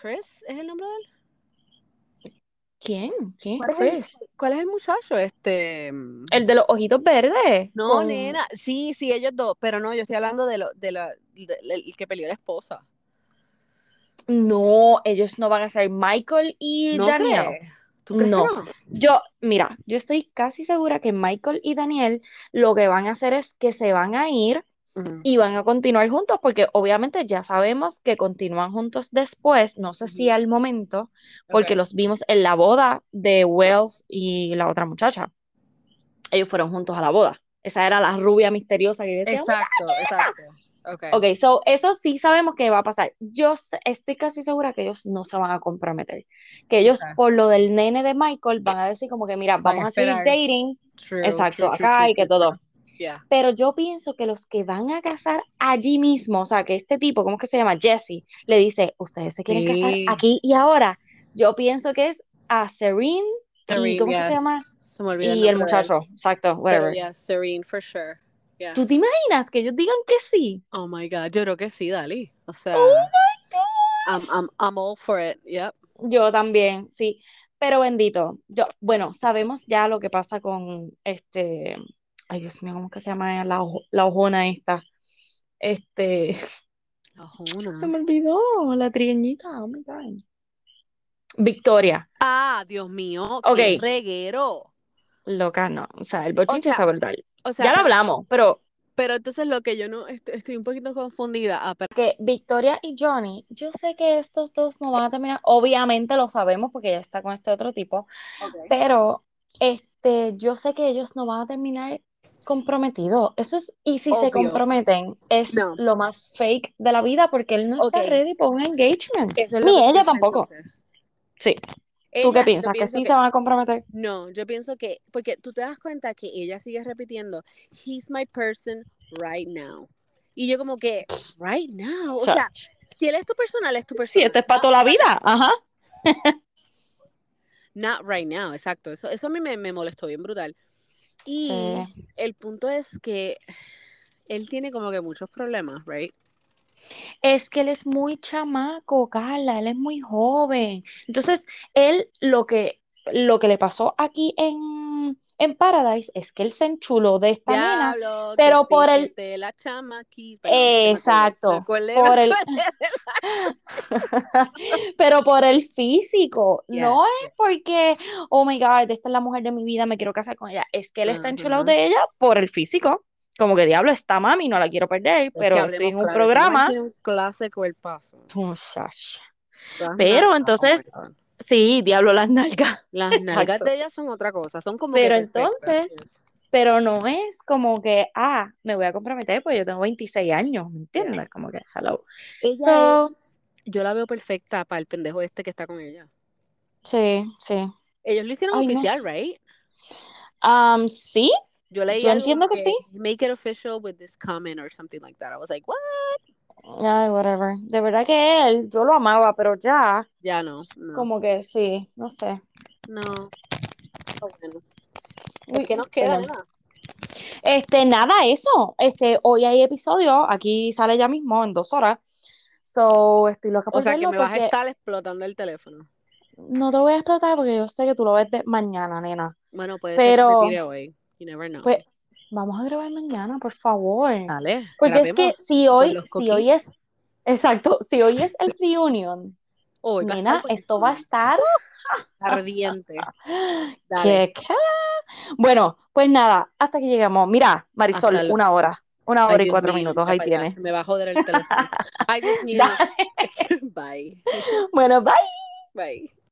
Speaker 2: Chris, ¿es el nombre de él?
Speaker 3: ¿Quién? ¿Quién
Speaker 2: ¿Cuál
Speaker 3: es
Speaker 2: es el-
Speaker 3: Chris?
Speaker 2: ¿Cuál es el muchacho? Este, mm,
Speaker 3: El de los ojitos verdes.
Speaker 2: no,
Speaker 3: con-
Speaker 2: nena, sí, sí, ellos dos, pero no, yo estoy hablando de lo, de la, de- el que peleó la esposa.
Speaker 3: No, ellos no van a ser Michael y
Speaker 2: ¿No
Speaker 3: Daniel.
Speaker 2: ¿Tú crees
Speaker 3: No.
Speaker 2: que no?
Speaker 3: Yo, mira, yo estoy casi segura que Michael y Daniel lo que van a hacer es que se van a ir y van a continuar juntos, porque obviamente ya sabemos que continúan juntos después, no sé si al momento, porque los vimos en la boda de Wells y la otra muchacha. Ellos fueron juntos a la boda. Esa era la rubia misteriosa que decía,
Speaker 2: Exacto, exacto. Okay.
Speaker 3: Ok, so eso sí sabemos que va a pasar. Yo estoy casi segura que ellos no se van a comprometer. Que ellos,
Speaker 2: Ok.
Speaker 3: por lo del nene de Michael, van a decir como que, mira,
Speaker 2: Van
Speaker 3: vamos a seguir dating,
Speaker 2: True,
Speaker 3: exacto,
Speaker 2: true,
Speaker 3: acá
Speaker 2: true,
Speaker 3: y que todo.
Speaker 2: Yeah.
Speaker 3: Pero yo pienso que los que van a casar allí mismo, o sea, que este tipo, ¿cómo es que se llama? Jesse, le dice, ustedes se quieren casar
Speaker 2: Sí.
Speaker 3: aquí y ahora. Yo pienso que es a Serene y
Speaker 2: Serene,
Speaker 3: ¿cómo es que se
Speaker 2: yes.
Speaker 3: llama?
Speaker 2: Se me olvidó
Speaker 3: Y el
Speaker 2: él.
Speaker 3: muchacho, exacto,
Speaker 2: Pero
Speaker 3: whatever.
Speaker 2: yeah, Serene, for sure. Yeah.
Speaker 3: ¿Tú te imaginas que ellos digan que sí?
Speaker 2: Oh my God, yo creo que sí, Dali. O sea,
Speaker 3: Oh my God.
Speaker 2: I'm, I'm, I'm all for it. Yep.
Speaker 3: Yo también, sí. Pero bendito. Yo, bueno, sabemos ya lo que pasa con este. Ay, Dios mío, ¿cómo que se llama la, la ojona esta? Este. Se
Speaker 2: Ajona.
Speaker 3: me olvidó, la trigueñita. Oh my God. Victoria.
Speaker 2: Ah, Dios mío, qué reguero.
Speaker 3: Loca, no. O sea, el bochinche
Speaker 2: sea,
Speaker 3: está brutal.
Speaker 2: O sea,
Speaker 3: Ya lo hablamos, pero
Speaker 2: pero entonces lo que yo no est- estoy un poquito confundida. Ah, pero-
Speaker 3: que Victoria y Johnny, yo sé que estos dos no van a terminar. Obviamente lo sabemos porque ya está con este otro tipo. Pero este, yo sé que ellos no van a terminar comprometidos. Eso es, y si se comprometen, es
Speaker 2: No.
Speaker 3: lo más fake de la vida porque él no está ready para un engagement.
Speaker 2: Eso es lo
Speaker 3: Ni ella tampoco.
Speaker 2: entonces.
Speaker 3: Sí. ¿Tú qué piensas? ¿Que sí
Speaker 2: que-
Speaker 3: se van a comprometer?
Speaker 2: No, yo pienso que, porque tú te das cuenta que ella sigue repitiendo, he's my person right now. Y yo como que, right now, o sea, si él es tu persona, él es tu persona.
Speaker 3: Si este es para toda la vida. Ajá.
Speaker 2: Not right now, exacto. Eso, eso a mí me, me molestó bien brutal. Y el punto es que él tiene como que muchos problemas, right?
Speaker 3: Es que él es muy chamaco, Carla, él es muy joven. Entonces, él lo que, lo que le pasó aquí en, en Paradise es que él se enchuló de esta
Speaker 2: Diablo,
Speaker 3: pero por el-
Speaker 2: piquete la chama aquí. Perdón, que me acordé,
Speaker 3: Exacto, por el- pero por el físico, no es porque, oh my God, esta es la mujer de mi vida, me quiero casar con ella, es que él está enchulado de ella por el físico, como que diablo, esta mami, no la quiero perder,
Speaker 2: Es
Speaker 3: pero estoy en un
Speaker 2: claro,
Speaker 3: programa,
Speaker 2: un clase cuerpazo.
Speaker 3: Pero
Speaker 2: oh my
Speaker 3: entonces, sí, diablo las nalgas,
Speaker 2: Las nalgas de ella son otra cosa, son como
Speaker 3: Pero entonces, pero no es como que, ah, me voy a comprometer porque yo tengo 26 años, ¿me
Speaker 2: Yeah.
Speaker 3: entiendes? Como que, hello.
Speaker 2: Ella
Speaker 3: So,
Speaker 2: es, yo la veo perfecta para el pendejo este que está con ella.
Speaker 3: sí, sí.
Speaker 2: Ellos lo hicieron
Speaker 3: Ay,
Speaker 2: oficial, right?
Speaker 3: Um, sí,
Speaker 2: Yo leí
Speaker 3: yo entiendo que
Speaker 2: que
Speaker 3: sí.
Speaker 2: make it official with this comment or something like that. I was like, what?
Speaker 3: Ay, whatever. De verdad que él, yo lo amaba, pero ya,
Speaker 2: Ya no, no,
Speaker 3: como que sí, no sé.
Speaker 2: no. Bueno.
Speaker 3: Uy,
Speaker 2: ¿Qué nos queda, nena?
Speaker 3: Este, nada, eso. Este, hoy hay episodio, aquí sale ya mismo en dos horas. So, estoy loca
Speaker 2: O
Speaker 3: por
Speaker 2: sea, que me vas a
Speaker 3: porque
Speaker 2: estar explotando el teléfono.
Speaker 3: no te voy a explotar porque yo sé que tú lo ves de mañana, nena.
Speaker 2: Bueno, puede ser que
Speaker 3: Pero,
Speaker 2: hoy. You never know.
Speaker 3: pues, vamos a grabar mañana, por favor.
Speaker 2: Dale,
Speaker 3: Porque es que si hoy, si hoy es, exacto, si hoy es el reunion,
Speaker 2: Hoy
Speaker 3: nena, esto va a estar
Speaker 2: Ardiente. Dale.
Speaker 3: ¿Qué, qué? Bueno, pues nada, hasta que llegamos. Mira, Marisol,
Speaker 2: Hasta
Speaker 3: una hora, una
Speaker 2: Ay,
Speaker 3: hora y cuatro
Speaker 2: mío,
Speaker 3: minutos, ahí tienes.
Speaker 2: Se me va a joder el teléfono. Ay, Dios mío.
Speaker 3: Dale.
Speaker 2: Bye.
Speaker 3: Bueno, bye.
Speaker 2: Bye.